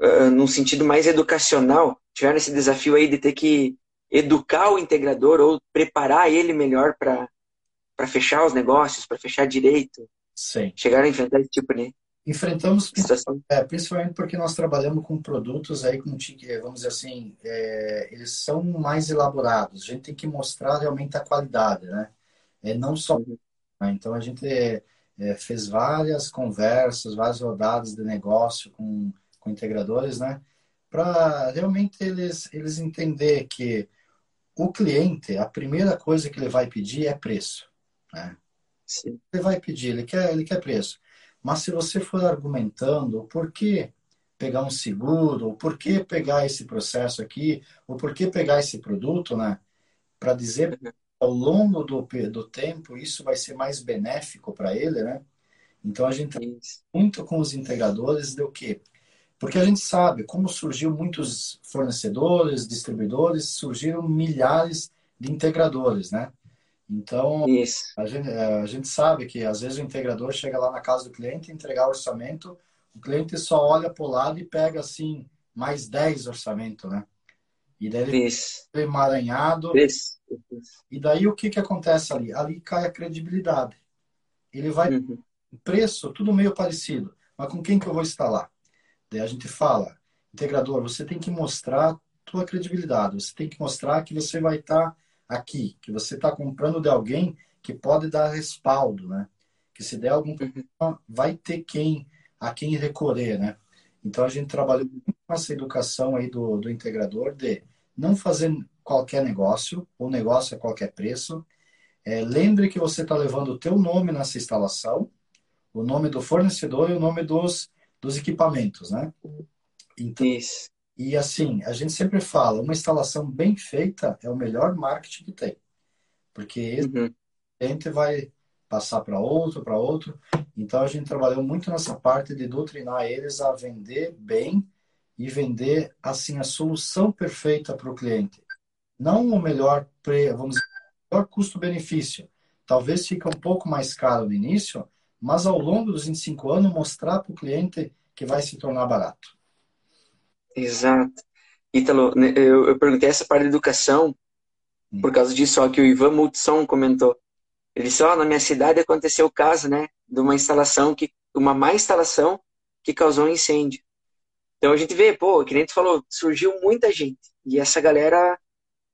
uh, num sentido mais educacional, tiveram esse desafio aí de ter que educar o integrador ou preparar ele melhor para fechar os negócios, para fechar direito? Sim. Chegaram a enfrentar esse tipo de Enfrentamos, é, principalmente porque nós trabalhamos com produtos aí com vamos dizer assim, é, eles são mais elaborados. A gente tem que mostrar realmente a qualidade, né? É, não só. Uhum. Né? Então a gente é, é, fez várias conversas, várias rodadas de negócio com, com integradores, né? Para realmente eles, eles entender que o cliente, a primeira coisa que ele vai pedir é preço, né? Sim. Ele vai pedir, ele quer, ele quer preço. Mas se você for argumentando por que pegar um seguro, ou por que pegar esse processo aqui, ou por que pegar esse produto, né? Para dizer ao longo do, do tempo isso vai ser mais benéfico para ele, né? Então a gente muito com os integradores do que porque a gente sabe como surgiu muitos fornecedores, distribuidores, surgiram milhares de integradores, né? Então, a gente, é, a gente sabe que às vezes o integrador chega lá na casa do cliente, entregar o orçamento, o cliente só olha para o lado e pega assim mais 10 orçamento, né? E daí ele Isso. emaranhado. Isso. E daí o que, que acontece ali? Ali cai a credibilidade. Ele vai. Uhum. Preço, tudo meio parecido. Mas com quem que eu vou instalar? Daí a gente fala, integrador, você tem que mostrar tua credibilidade. Você tem que mostrar que você vai estar tá aqui, que você está comprando de alguém que pode dar respaldo, né? Que se der algum problema, vai ter quem a quem recorrer, né? Então a gente trabalhou essa educação aí do, do integrador de não fazer qualquer negócio, ou negócio a qualquer preço. É, lembre que você está levando o teu nome nessa instalação, o nome do fornecedor e o nome dos, dos equipamentos, né? Então, Isso. E assim, a gente sempre fala, uma instalação bem feita é o melhor marketing que tem. Porque uhum. cliente vai passar para outro, para outro. Então a gente trabalhou muito nessa parte de doutrinar eles a vender bem e vender assim a solução perfeita para o cliente. Não o melhor, vamos dizer, melhor custo-benefício. Talvez fique um pouco mais caro no início, mas ao longo dos 25 anos mostrar para o cliente que vai se tornar barato. Exato. Ítalo, né, eu, eu perguntei essa parte da educação hum. por causa disso, ó, que o Ivan Multisson comentou. Ele disse, ó, na minha cidade aconteceu o caso, né, de uma instalação, que uma má instalação que causou um incêndio. Então a gente vê, pô, que nem tu falou, surgiu muita gente. E essa galera,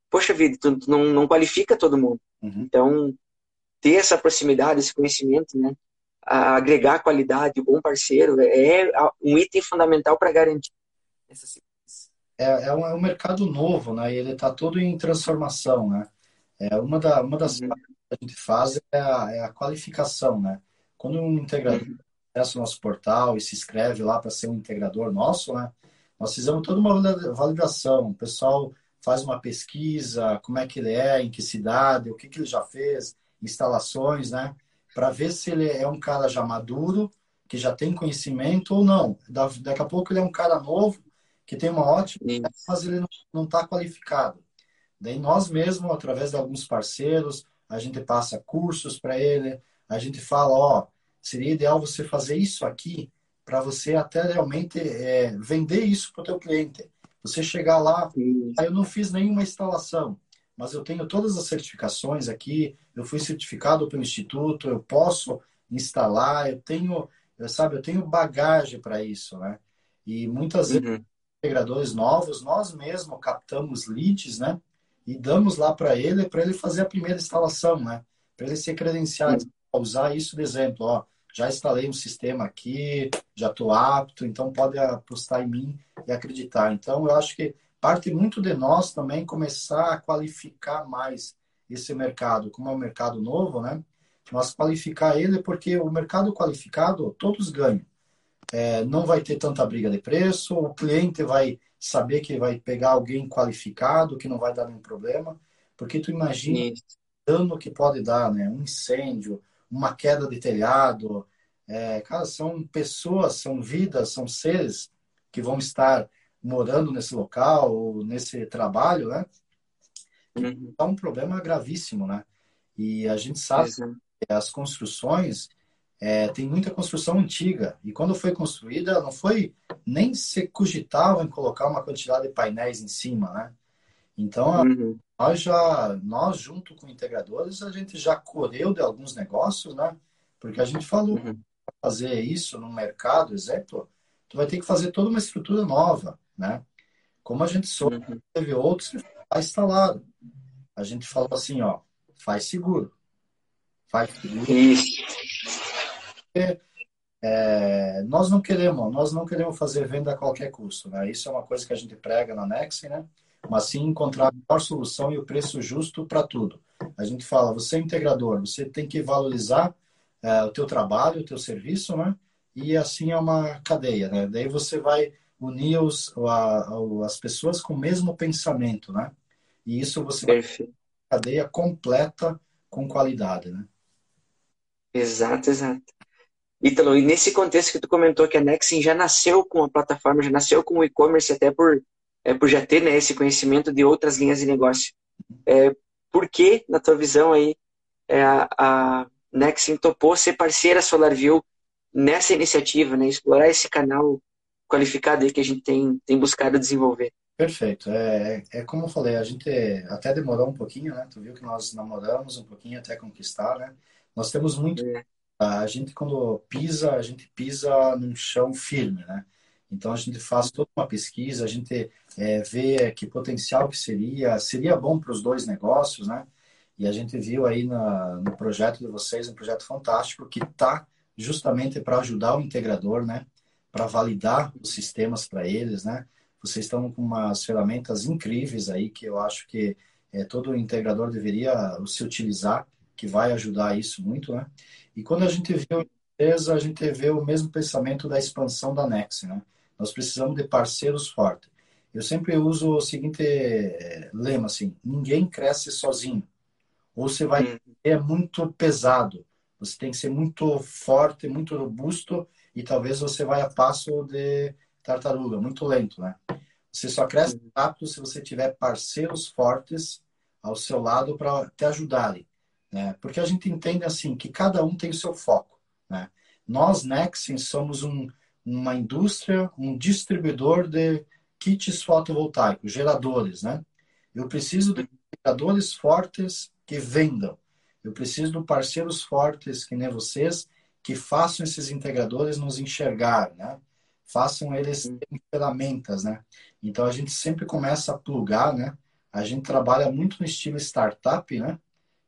poxa vida, tu, tu não, não qualifica todo mundo. Uhum. Então, ter essa proximidade, esse conhecimento, né, agregar qualidade, o bom parceiro, é um item fundamental para garantir essa é, é, um, é um mercado novo, né? E ele está todo em transformação, né? É uma, da, uma das uhum. coisas que a gente faz é a, é a qualificação, né? Quando um integrador uhum. Acessa o nosso portal e se inscreve lá para ser um integrador nosso, né? Nós fizemos toda uma validação. O pessoal faz uma pesquisa, como é que ele é, em que cidade, o que, que ele já fez, instalações, né? Para ver se ele é um cara já maduro, que já tem conhecimento ou não. Daqui a pouco ele é um cara novo, que tem uma ótima, mas ele não está qualificado. Daí nós mesmos, através de alguns parceiros, a gente passa cursos para ele, a gente fala, ó, seria ideal você fazer isso aqui para você até realmente é, vender isso para o teu cliente. Você chegar lá, ah, eu não fiz nenhuma instalação, mas eu tenho todas as certificações aqui, eu fui certificado pelo instituto, eu posso instalar, eu tenho, eu, sabe, eu tenho bagagem para isso, né? E muitas uhum. vezes integradores novos, nós mesmos captamos leads, né? E damos lá para ele, para ele fazer a primeira instalação, né? Para ele ser credenciado, usar isso de exemplo, ó. Já instalei um sistema aqui, já estou apto, então pode apostar em mim e acreditar. Então, eu acho que parte muito de nós também começar a qualificar mais esse mercado. Como é um mercado novo, né? Nós qualificar ele, porque o mercado qualificado, todos ganham é, não vai ter tanta briga de preço, o cliente vai saber que vai pegar alguém qualificado, que não vai dar nenhum problema, porque tu imagina o dano que pode dar, né? Um incêndio, uma queda de telhado, é, cara, são pessoas, são vidas, são seres que vão estar morando nesse local ou nesse trabalho, né? Uhum. É um problema gravíssimo, né? E a gente sabe que as construções é, tem muita construção antiga. E quando foi construída, não foi nem se cogitava em colocar uma quantidade de painéis em cima, né? Então, uhum. nós já, nós junto com integradores, a gente já correu de alguns negócios, né? Porque a gente falou, uhum. fazer isso no mercado, exemplo, tu vai ter que fazer toda uma estrutura nova, né? Como a gente soube, uhum. teve outros que está instalado. A gente falou assim, ó, faz seguro. Faz seguro. Isso é, nós não queremos, nós não queremos fazer venda a qualquer custo, né? Isso é uma coisa que a gente prega na Nexi, né? Mas sim encontrar a melhor solução e o preço justo para tudo. A gente fala, você é integrador, você tem que valorizar é, o teu trabalho, o teu serviço, né? E assim é uma cadeia, né? Daí você vai unir os, a, as pessoas com o mesmo pensamento, né? E isso você Perfeito. vai cadeia completa com qualidade, né? Exato, exato. Ítalo, e nesse contexto que tu comentou que a Nexin já nasceu com a plataforma, já nasceu com o e-commerce até por, é, por já ter né, esse conhecimento de outras linhas de negócio. É, por que, na tua visão aí, é, a, a Nexin topou ser parceira SolarView nessa iniciativa, né, explorar esse canal qualificado aí que a gente tem, tem buscado desenvolver? Perfeito. É, é, é como eu falei, a gente até demorou um pouquinho, né? Tu viu que nós namoramos um pouquinho até conquistar, né? Nós temos muito é a gente quando pisa, a gente pisa num chão firme, né? Então a gente faz toda uma pesquisa, a gente é, vê que potencial que seria, seria bom para os dois negócios, né? E a gente viu aí na, no projeto de vocês um projeto fantástico que está justamente para ajudar o integrador, né? Para validar os sistemas para eles, né? Vocês estão com umas ferramentas incríveis aí que eu acho que é, todo integrador deveria se utilizar, que vai ajudar isso muito, né? E quando a gente vê a empresa, a gente vê o mesmo pensamento da expansão da Nex, né? Nós precisamos de parceiros fortes. Eu sempre uso o seguinte eh, lema assim: ninguém cresce sozinho. Ou você vai é muito pesado. Você tem que ser muito forte, muito robusto e talvez você vai a passo de tartaruga, muito lento, né? Você só cresce uhum. rápido se você tiver parceiros fortes ao seu lado para te ajudarem. Né? Porque a gente entende assim que cada um tem o seu foco. Né? Nós, Nexen, somos um, uma indústria, um distribuidor de kits fotovoltaicos, geradores. Né? Eu preciso de geradores fortes que vendam. Eu preciso de parceiros fortes, que nem vocês, que façam esses integradores nos enxergar, né? Façam eles terem ferramentas, né? Então a gente sempre começa a plugar, né? A gente trabalha muito no estilo startup, né?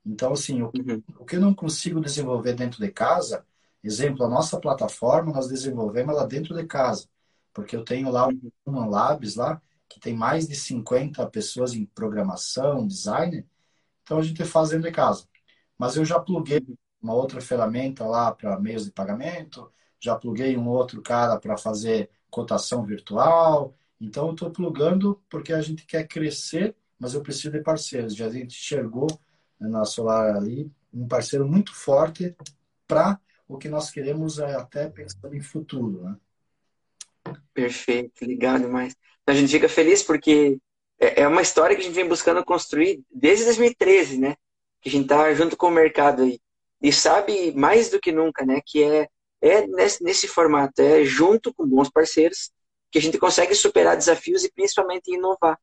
Então, assim, o que, uhum. o que eu não consigo desenvolver dentro de casa, exemplo, a nossa plataforma, nós desenvolvemos ela dentro de casa. Porque eu tenho lá uhum. Human Labs, lá, que tem mais de 50 pessoas em programação, design. Então, a gente faz dentro de casa. Mas eu já pluguei uma outra ferramenta lá para meios de pagamento, já pluguei um outro cara para fazer cotação virtual. Então, eu estou plugando porque a gente quer crescer, mas eu preciso de parceiros. Já a gente enxergou na Solar ali, um parceiro muito forte para o que nós queremos é até pensando em futuro, né? Perfeito, ligado mais. A gente fica feliz porque é, é uma história que a gente vem buscando construir desde 2013, né? Que a gente tá junto com o mercado aí. E sabe mais do que nunca, né? Que é, é nesse, nesse formato, é junto com bons parceiros que a gente consegue superar desafios e principalmente inovar.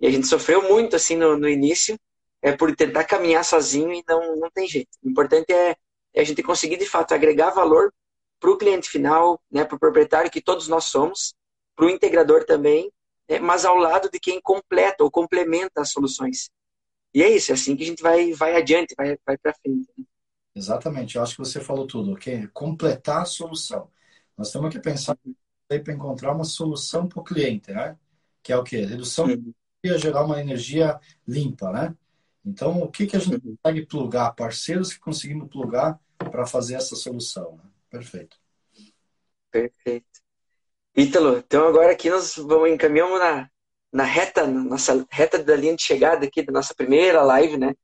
E a gente sofreu muito assim no, no início, é por tentar caminhar sozinho e não, não tem jeito. O importante é, a gente conseguir, de fato, agregar valor para o cliente final, né, para o proprietário, que todos nós somos, para o integrador também, né, mas ao lado de quem completa ou complementa as soluções. E é isso, é assim que a gente vai, vai adiante, vai, vai para frente. Né? Exatamente, eu acho que você falou tudo, ok? Completar a solução. Nós temos que pensar para encontrar uma solução para o cliente, né? Que é o quê? Redução uhum. de gerar uma energia limpa, né? Então, o que, que a gente consegue plugar? Parceiros que conseguimos plugar para fazer essa solução. Né? Perfeito. Perfeito. Ítalo, então agora aqui nós vamos encaminhamos na, na reta, na nossa reta da linha de chegada aqui da nossa primeira live, né?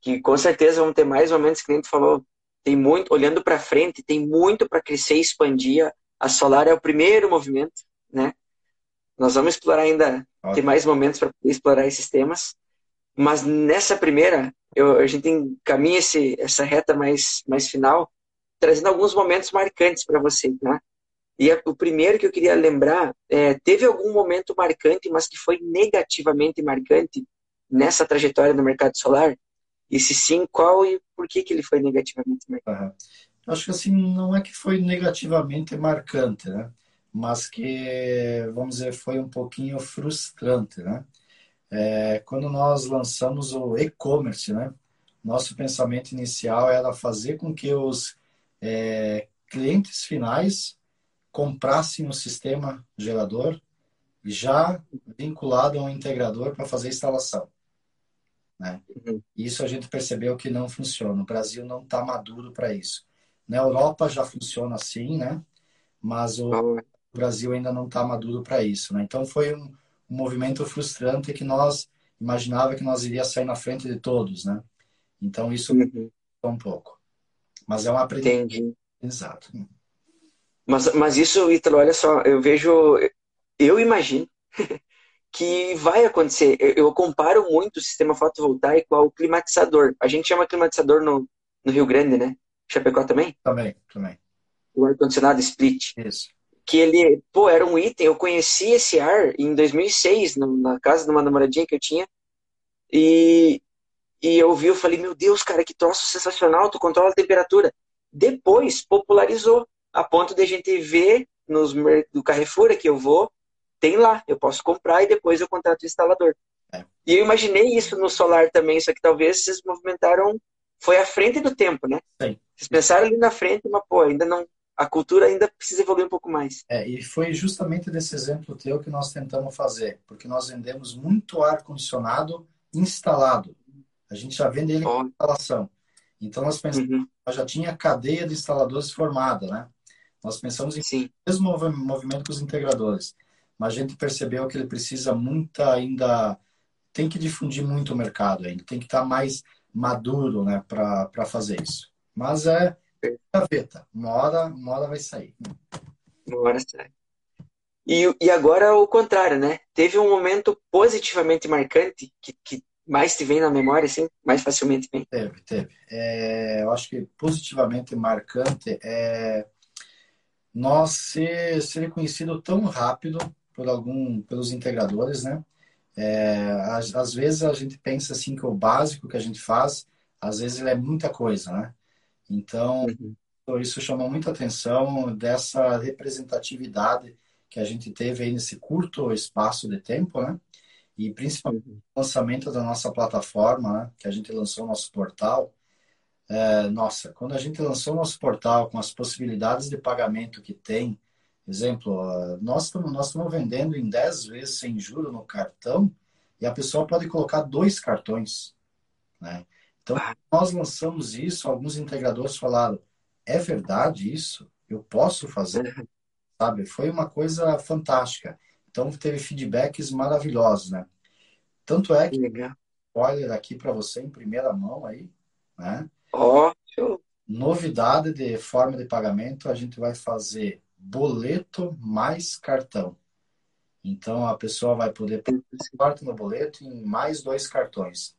Que com certeza vamos ter mais momentos que a gente falou. Tem muito, olhando para frente, tem muito para crescer e expandir. A Solar é o primeiro movimento, né? Nós vamos explorar ainda, ter mais momentos para explorar esses temas. Mas nessa primeira, eu, a gente encaminha esse, essa reta mais, mais final trazendo alguns momentos marcantes para você, tá? E o primeiro que eu queria lembrar, é, teve algum momento marcante, mas que foi negativamente marcante nessa trajetória no mercado solar? E se sim, qual e por que, que ele foi negativamente marcante? Uhum. Acho que assim, não é que foi negativamente marcante, né? Mas que, vamos dizer, foi um pouquinho frustrante, né? É, quando nós lançamos o e-commerce, né? Nosso pensamento inicial era fazer com que os é, clientes finais comprassem um sistema gerador já vinculado a um integrador para fazer a instalação. Né? Uhum. Isso a gente percebeu que não funciona. O Brasil não está maduro para isso. Na Europa já funciona assim, né? Mas o oh. Brasil ainda não está maduro para isso, né? Então foi um, um, movimento frustrante que nós imaginava que nós iria sair na frente de todos, né? Então isso uhum. um pouco. Mas é um aprendizado. Exato. Mas, mas isso, Ítalo, olha só, eu vejo, eu imagino *laughs* que vai acontecer. Eu comparo muito o sistema fotovoltaico ao climatizador. A gente chama climatizador no, no Rio Grande, né? Chapecó também? Também, também. O ar-condicionado split. Isso. Que ele, pô, era um item. Eu conheci esse ar em 2006, no, na casa de uma namoradinha que eu tinha. E, e eu vi, eu falei, meu Deus, cara, que troço sensacional, tu controla a temperatura. Depois popularizou, a ponto de a gente ver nos, do Carrefour que eu vou, tem lá, eu posso comprar e depois eu contrato o instalador. É. E eu imaginei isso no solar também, só que talvez vocês movimentaram, foi à frente do tempo, né? Sim. Vocês pensaram ali na frente, mas pô, ainda não, a cultura ainda precisa evoluir um pouco mais. É, e foi justamente desse exemplo teu que nós tentamos fazer, porque nós vendemos muito ar-condicionado instalado. A gente já vende ele com instalação. Então nós pensamos, uhum. nós já tinha cadeia de instaladores formada, né? Nós pensamos em Sim. mesmo movimento com os integradores, mas a gente percebeu que ele precisa muita ainda tem que difundir muito o mercado ainda, tem que estar mais maduro, né, para fazer isso. Mas é gaveta, uma hora, uma hora vai sair. Uma hora sai. E, e agora o contrário, né? Teve um momento positivamente marcante que, que mais te vem na memória, assim, mais facilmente vem? Teve, teve. É, eu acho que positivamente marcante é nós ser, ser reconhecido tão rápido por algum, pelos integradores, né? É, às, às, vezes a gente pensa assim que o básico que a gente faz, às vezes ele é muita coisa, né? Então, uhum. isso chamou muita atenção dessa representatividade que a gente teve aí nesse curto espaço de tempo, né? e principalmente uhum. o lançamento da nossa plataforma, né, que a gente lançou nosso portal. É, nossa, quando a gente lançou nosso portal com as possibilidades de pagamento que tem, exemplo, nós estamos nós estamos vendendo em 10 vezes sem juro no cartão e a pessoa pode colocar dois cartões, né? Então, ah. nós lançamos isso, alguns integradores falaram: "É verdade isso? Eu posso fazer?" *laughs* Sabe? Foi uma coisa fantástica. Então teve feedbacks maravilhosos, né? Tanto é que Legal. spoiler aqui para você em primeira mão aí, né? Ótimo. Novidade de forma de pagamento, a gente vai pagar boleto mais cartão. Então a pessoa vai poder pagar no boleto em mais dois cartões.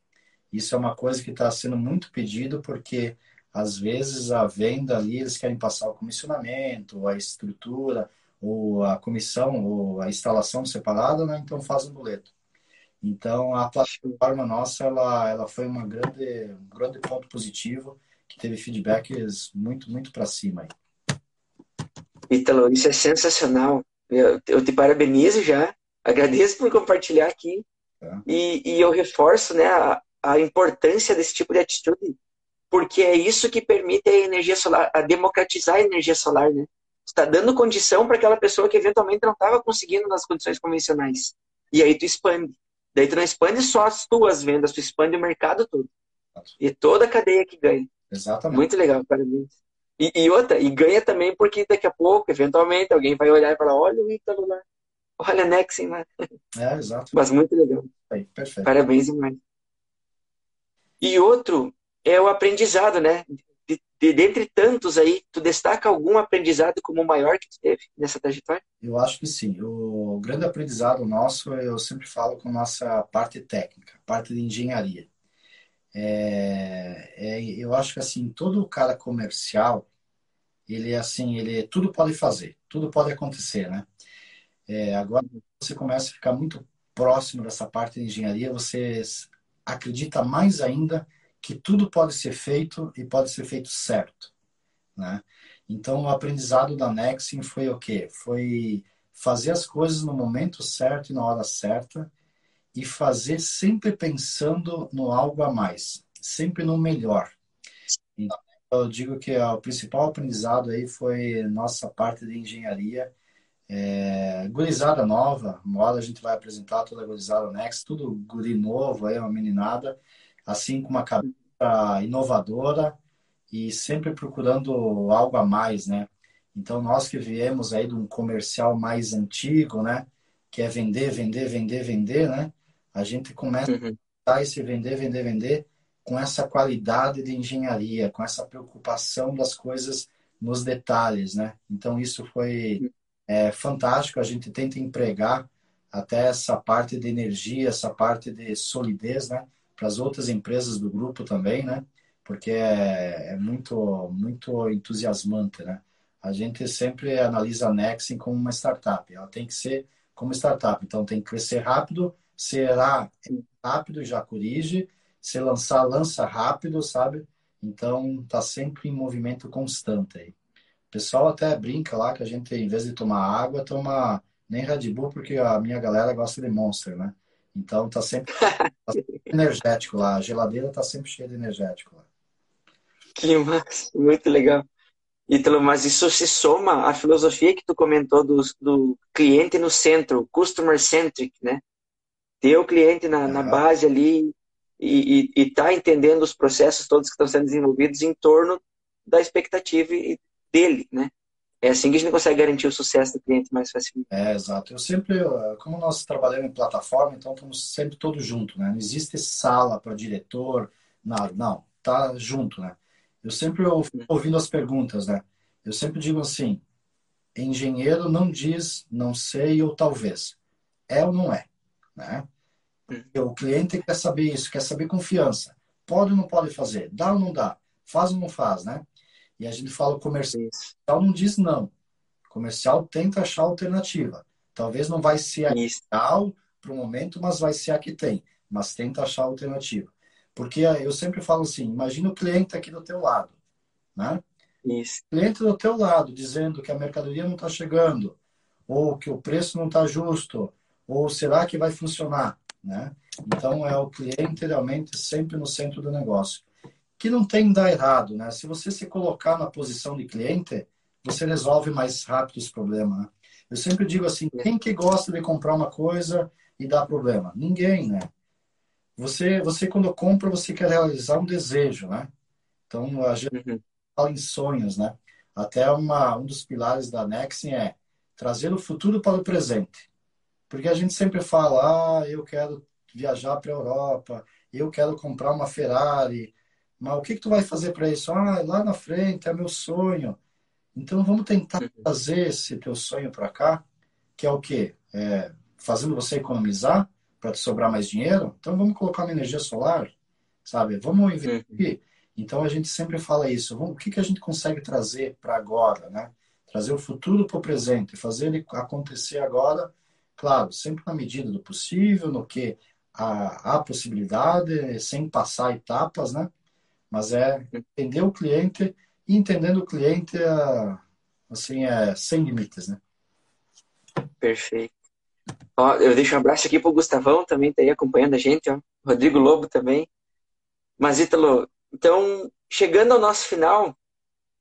Isso é uma coisa que está sendo muito pedido porque às vezes a venda ali eles querem passar o comissionamento, a estrutura, ou a comissão, ou a instalação separada, né? então faz um boleto. Então, a plataforma nossa, ela, ela foi uma grande, um grande ponto positivo, que teve feedbacks muito, muito para cima. Aí. Ítalo, isso é sensacional. Eu, eu, te parabenizo já, agradeço por compartilhar aqui. É. E, e eu reforço né, a, a importância desse tipo de atitude, porque é isso que permite a energia solar, a democratizar a energia solar, né? está dando condição para aquela pessoa que eventualmente não estava conseguindo nas condições convencionais. E aí tu expande. Daí tu não expande só as tuas vendas, tu expande o mercado todo. E toda a cadeia que ganha. Exatamente. Muito legal, parabéns. E, e, outra, e ganha também porque daqui a pouco, eventualmente, alguém vai olhar e falar, olha o Ítalo lá, olha a Nexen lá. É, exato. Mas muito legal. Aí, perfeito. Parabéns demais. E outro é o aprendizado, né? de, de, dentre tantos aí, tu destaca algum aprendizado como o maior que tu teve nessa trajetória? Eu acho que sim. O grande aprendizado nosso, eu sempre falo com nossa parte técnica, parte de engenharia. É, é, eu acho que assim, todo cara comercial, ele assim, ele tudo pode fazer, tudo pode acontecer, né? É, agora você começa a ficar muito próximo dessa parte de engenharia, você acredita mais ainda que tudo pode ser feito e pode ser feito certo, né? Então o aprendizado da Nexim foi o quê? Foi fazer as coisas no momento certo e na hora certa e fazer sempre pensando no algo a mais, sempre no melhor. Então, eu digo que o principal aprendizado aí foi nossa parte de engenharia. É, gurizada nova, uma hora a gente vai apresentar toda a gurizada Next, tudo guri novo, aí, uma meninada, assim com uma cabeça inovadora e sempre procurando algo a mais, né? Então, nós que viemos aí de um comercial mais antigo, né? Que é vender, vender, vender, vender, né? A gente começa uhum. a esse vender, vender, vender com essa qualidade de engenharia, com essa preocupação das coisas nos detalhes, né? Então isso foi é, fantástico. A gente tenta empregar até essa parte de energia, essa parte de solidez, né? Para as outras empresas do grupo também, né? Porque é, é muito muito entusiasmante, né? A gente sempre analisa a Nexen como uma startup. Ela tem que ser como startup. Então tem que crescer rápido, será rápido já corrige se lançar, lança rápido, sabe? Então, tá sempre em movimento constante aí. Pessoal até brinca lá que a gente, em vez de tomar água, toma nem Red Bull, porque a minha galera gosta de Monster, né? Então, tá sempre, tá *laughs* sempre energético lá. A geladeira tá sempre cheia de energético lá. Que massa, muito legal. Ítalo, mas isso se soma à filosofia que tu comentou do, do cliente no centro, customer centric, né? Ter o cliente na, na base ali, e está entendendo os processos todos que estão sendo desenvolvidos em torno da expectativa dele, né? É assim que a gente consegue garantir o sucesso do cliente mais facilmente. É, exato. Eu sempre, como nós trabalhamos em plataforma, então estamos sempre todos juntos, né? Não existe sala para diretor, nada, não, tá junto, né? Eu sempre ouvindo as perguntas, né? Eu sempre digo assim, engenheiro não diz não sei ou talvez. É ou não é, né? O cliente quer saber isso, quer saber confiança. Pode ou não pode fazer? Dá ou não dá? Faz ou não faz, né? E a gente fala o comercial não diz não. O comercial tenta achar alternativa. Talvez não vai ser a ideal para o momento, mas vai ser a que tem. Mas tenta achar alternativa. Porque eu sempre falo assim, imagina o cliente aqui do teu lado, né? Isso. O cliente do teu lado dizendo que a mercadoria não está chegando, ou que o preço não está justo, ou será que vai funcionar? Né? Então, é o cliente realmente sempre no centro do negócio. Que não tem dar errado, né? Se você se colocar na posição de cliente, você resolve mais rápido os problemas. Né? Eu sempre digo assim, quem que gosta de comprar uma coisa e dar problema? Ninguém, né? Você, você quando compra, você quer realizar um desejo, né? Então, a gente uhum. fala em sonhos, né? Até uma, um dos pilares da Nexen é trazer o futuro para o presente. Porque a gente sempre fala, ah, eu quero viajar para a Europa, eu quero comprar uma Ferrari, mas o que, que tu vai fazer para isso? Ah, lá na frente é meu sonho. Então vamos tentar uhum. trazer esse teu sonho para cá, que é o quê? É, fazendo você economizar para te sobrar mais dinheiro. Então vamos colocar uma energia solar, sabe? Vamos investir. Uhum. Então a gente sempre fala isso. Vamos, o que, que a gente consegue trazer para agora, né? Trazer o futuro para o presente, fazer ele acontecer agora Claro, sempre na medida do possível, no que há, há possibilidade, sem passar etapas, né? Mas é entender o cliente e entendendo o cliente, é, assim, é sem limites, né? Perfeito. Ó, eu deixo um abraço aqui pro Gustavão, também tá aí acompanhando a gente, ó. Rodrigo Lobo também. Mas, Ítalo, então, chegando ao nosso final,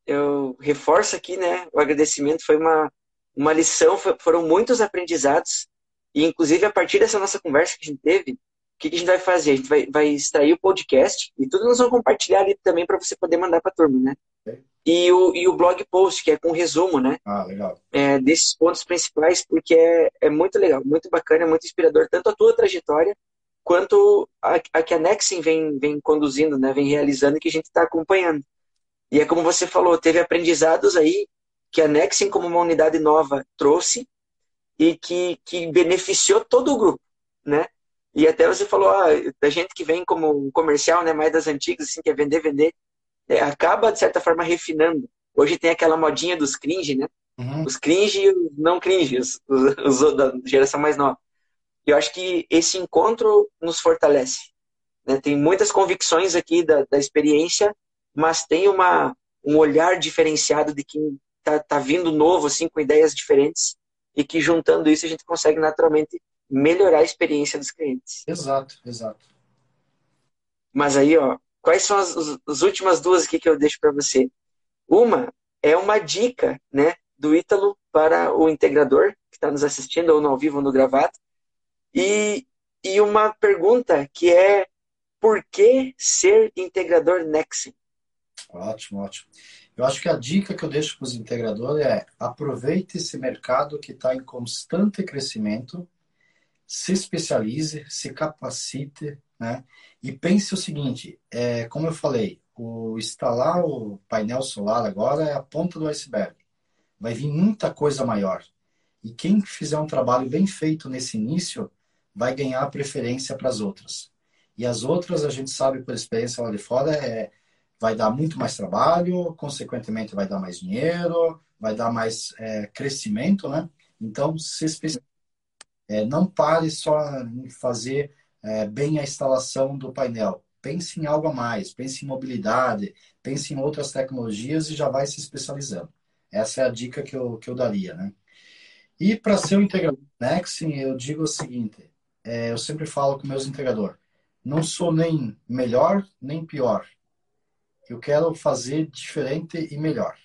eu reforço aqui, né, o agradecimento, foi uma uma lição, foram muitos aprendizados, e inclusive a partir dessa nossa conversa que a gente teve, que, a gente vai fazer? A gente vai, vai extrair o podcast e tudo nós vamos compartilhar ali também para você poder mandar para a turma, né? E o, e o blog post, que é com resumo, né? Ah, legal. É, desses pontos principais, porque é, é muito legal, muito bacana, é muito inspirador, tanto a tua trajetória quanto a, a que a Nexen vem, vem conduzindo, né? Vem realizando e que a gente está acompanhando. E é como você falou, teve aprendizados aí que a Nexen, como uma unidade nova, trouxe e que, que beneficiou todo o grupo, né? E até você falou ah, da gente que vem como comercial, né, mais das antigas, assim, que é vender, vender, é, acaba, de certa forma, refinando hoje tem aquela modinha dos cringe, né? Uhum. Os cringe e os não cringe, os, os, os, da geração mais nova. E eu acho que esse encontro nos fortalece. Né? Tem muitas convicções aqui da, da experiência, mas tem uma, um olhar diferenciado de quem tá, tá vindo novo, assim, com ideias diferentes, e que juntando isso a gente consegue naturalmente melhorar a experiência dos clientes. Exato, exato. Mas aí, ó, quais são as, as últimas duas aqui que eu deixo para você? Uma é uma dica, né, do Ítalo para o integrador que está nos assistindo, ou no ao vivo ou no gravado, e, e uma pergunta que é por que ser integrador Nexen? Ótimo, ótimo. Eu acho que a dica que eu deixo para os integradores é aproveite esse mercado que está em constante crescimento, se especialize, se capacite, né? E pense o seguinte, é, como eu falei, o instalar o painel solar agora é a ponta do iceberg. Vai vir muita coisa maior. E quem fizer um trabalho bem feito nesse início vai ganhar preferência para as outras. E as outras, a gente sabe por experiência lá de fora, é vai dar muito mais trabalho, consequentemente vai dar mais dinheiro, vai dar mais é, crescimento, né? Então, se é, não pare só em fazer é, bem a instalação do painel. Pense em algo a mais, pense em mobilidade, pense em outras tecnologias e já vai se especializando. Essa é a dica que eu, que eu daria, né? E para ser um integrador Nexin, eu digo o seguinte, é, eu sempre falo com meus integradores, não sou nem melhor nem pior, eu quero fazer diferente e melhor.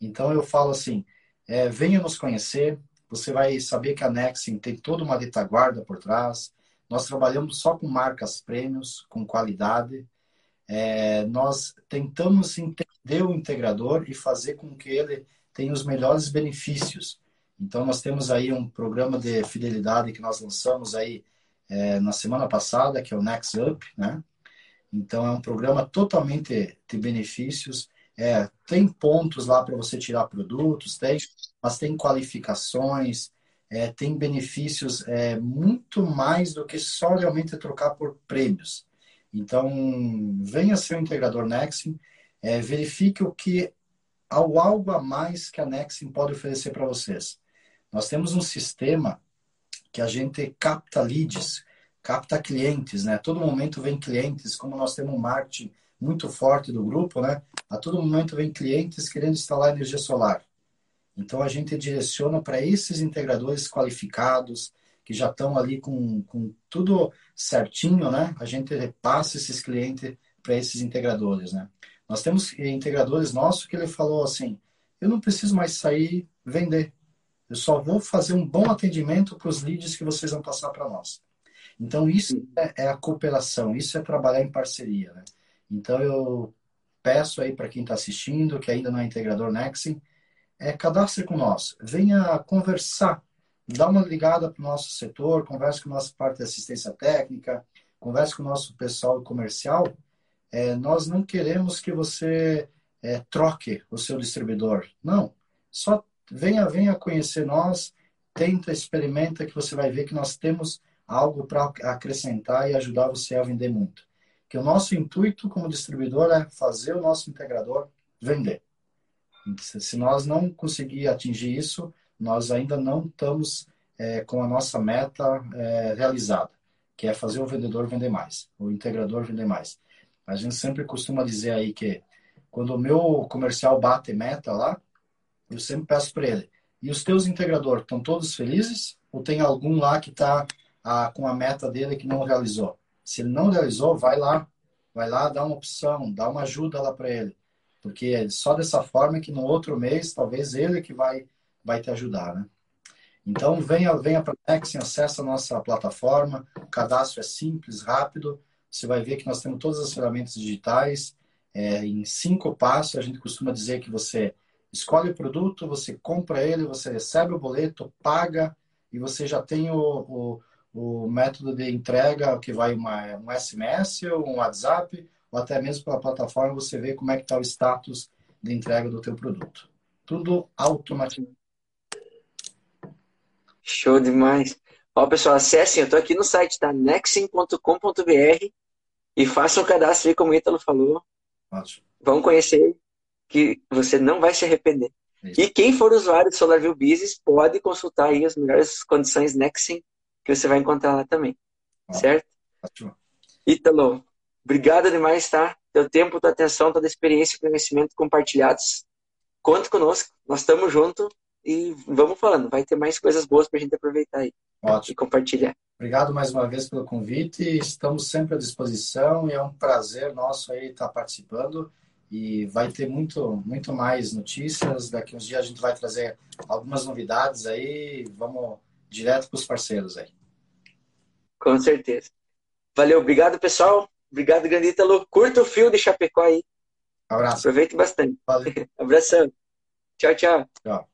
Então eu falo assim, é, venha nos conhecer, você vai saber que a Nexin tem toda uma retaguarda por trás. Nós trabalhamos só com marcas prêmios, com qualidade. É, nós tentamos entender o integrador e fazer com que ele tenha os melhores benefícios. Então nós temos aí um programa de fidelidade que nós lançamos aí é, na semana passada, que é o Next Up, né? Então, é um programa totalmente de benefícios. É, tem pontos lá para você tirar produtos, tem, mas tem qualificações, é, tem benefícios é, muito mais do que só realmente trocar por prêmios. Então, venha ser um integrador Nexim, é, verifique o que ao algo a mais que a Nexim pode oferecer para vocês. Nós temos um sistema que a gente capta leads capta clientes, né? Todo momento vem clientes, como nós temos um marketing muito forte do grupo, né? A todo momento vem clientes querendo instalar energia solar. Então a gente direciona para esses integradores qualificados, que já estão ali com, com tudo certinho, né? A gente repassa esses clientes para esses integradores, né? Nós temos integradores nossos que ele falou assim: eu não preciso mais sair vender, eu só vou fazer um bom atendimento para os leads que vocês vão passar para nós. Então, isso é, é a cooperação, isso é trabalhar em parceria. Né? Então, eu peço aí para quem está assistindo, que ainda não é integrador Nexim, é, cadastre com nós, venha conversar, dá uma ligada para o nosso setor, converse com a nossa parte de assistência técnica, converse com o nosso pessoal comercial. É, nós não queremos que você é, troque o seu distribuidor. Não, só venha, venha conhecer nós, tenta, experimenta, que você vai ver que nós temos algo para acrescentar e ajudar você a vender muito. Que o nosso intuito como distribuidor é fazer o nosso integrador vender. Se nós não conseguir atingir isso, nós ainda não estamos é, com a nossa meta é, realizada, que é fazer o vendedor vender mais, o integrador vender mais. A gente sempre costuma dizer aí que quando o meu comercial bate meta lá, eu sempre peço para ele, e os teus integradores estão todos felizes? Ou tem algum lá que está a, com a meta dele que não realizou. Se ele não realizou, vai lá, vai lá, dá uma opção, dá uma ajuda lá para ele, porque é só dessa forma que no outro mês talvez ele que vai vai te ajudar, né? Então venha venha para a Nexen, acesse a nossa plataforma, o cadastro é simples, rápido, você vai ver que nós temos todas as ferramentas digitais é, em cinco passos. A gente costuma dizer que você escolhe o produto, você compra ele, você recebe o boleto, paga e você já tem o, o o método de entrega, que vai uma, um SMS ou um WhatsApp, ou até mesmo pela plataforma, você vê como é que está o status de entrega do teu produto. Tudo automatizado. Show demais. Ó, pessoal, acessem, eu estou aqui no site da nexin.com.br e façam o cadastro aí, como o Ítalo falou. Ótimo. Vamos conhecer que você não vai se arrepender. Isso. E quem for usuário do SolarView Business pode consultar aí as melhores condições Nexen que você vai encontrar lá também. Ah, certo? Ótimo. Ítalo, obrigado demais, tá? Teu tempo, tua atenção, toda a experiência e conhecimento compartilhados. Conte conosco, nós estamos juntos e vamos falando. Vai ter mais coisas boas para a gente aproveitar aí Ótimo. e compartilhar. Obrigado mais uma vez pelo convite. Estamos sempre à disposição e é um prazer nosso aí estar participando. E vai ter muito, muito mais notícias. Daqui uns dias a gente vai trazer algumas novidades aí. Vamos direto para os parceiros aí. Com certeza. Valeu, obrigado pessoal. Obrigado, Grandítalo. Curta o fio de Chapecó aí. Abraço. Aproveite bastante. Valeu. *laughs* Abração. Tchau, tchau. Tchau.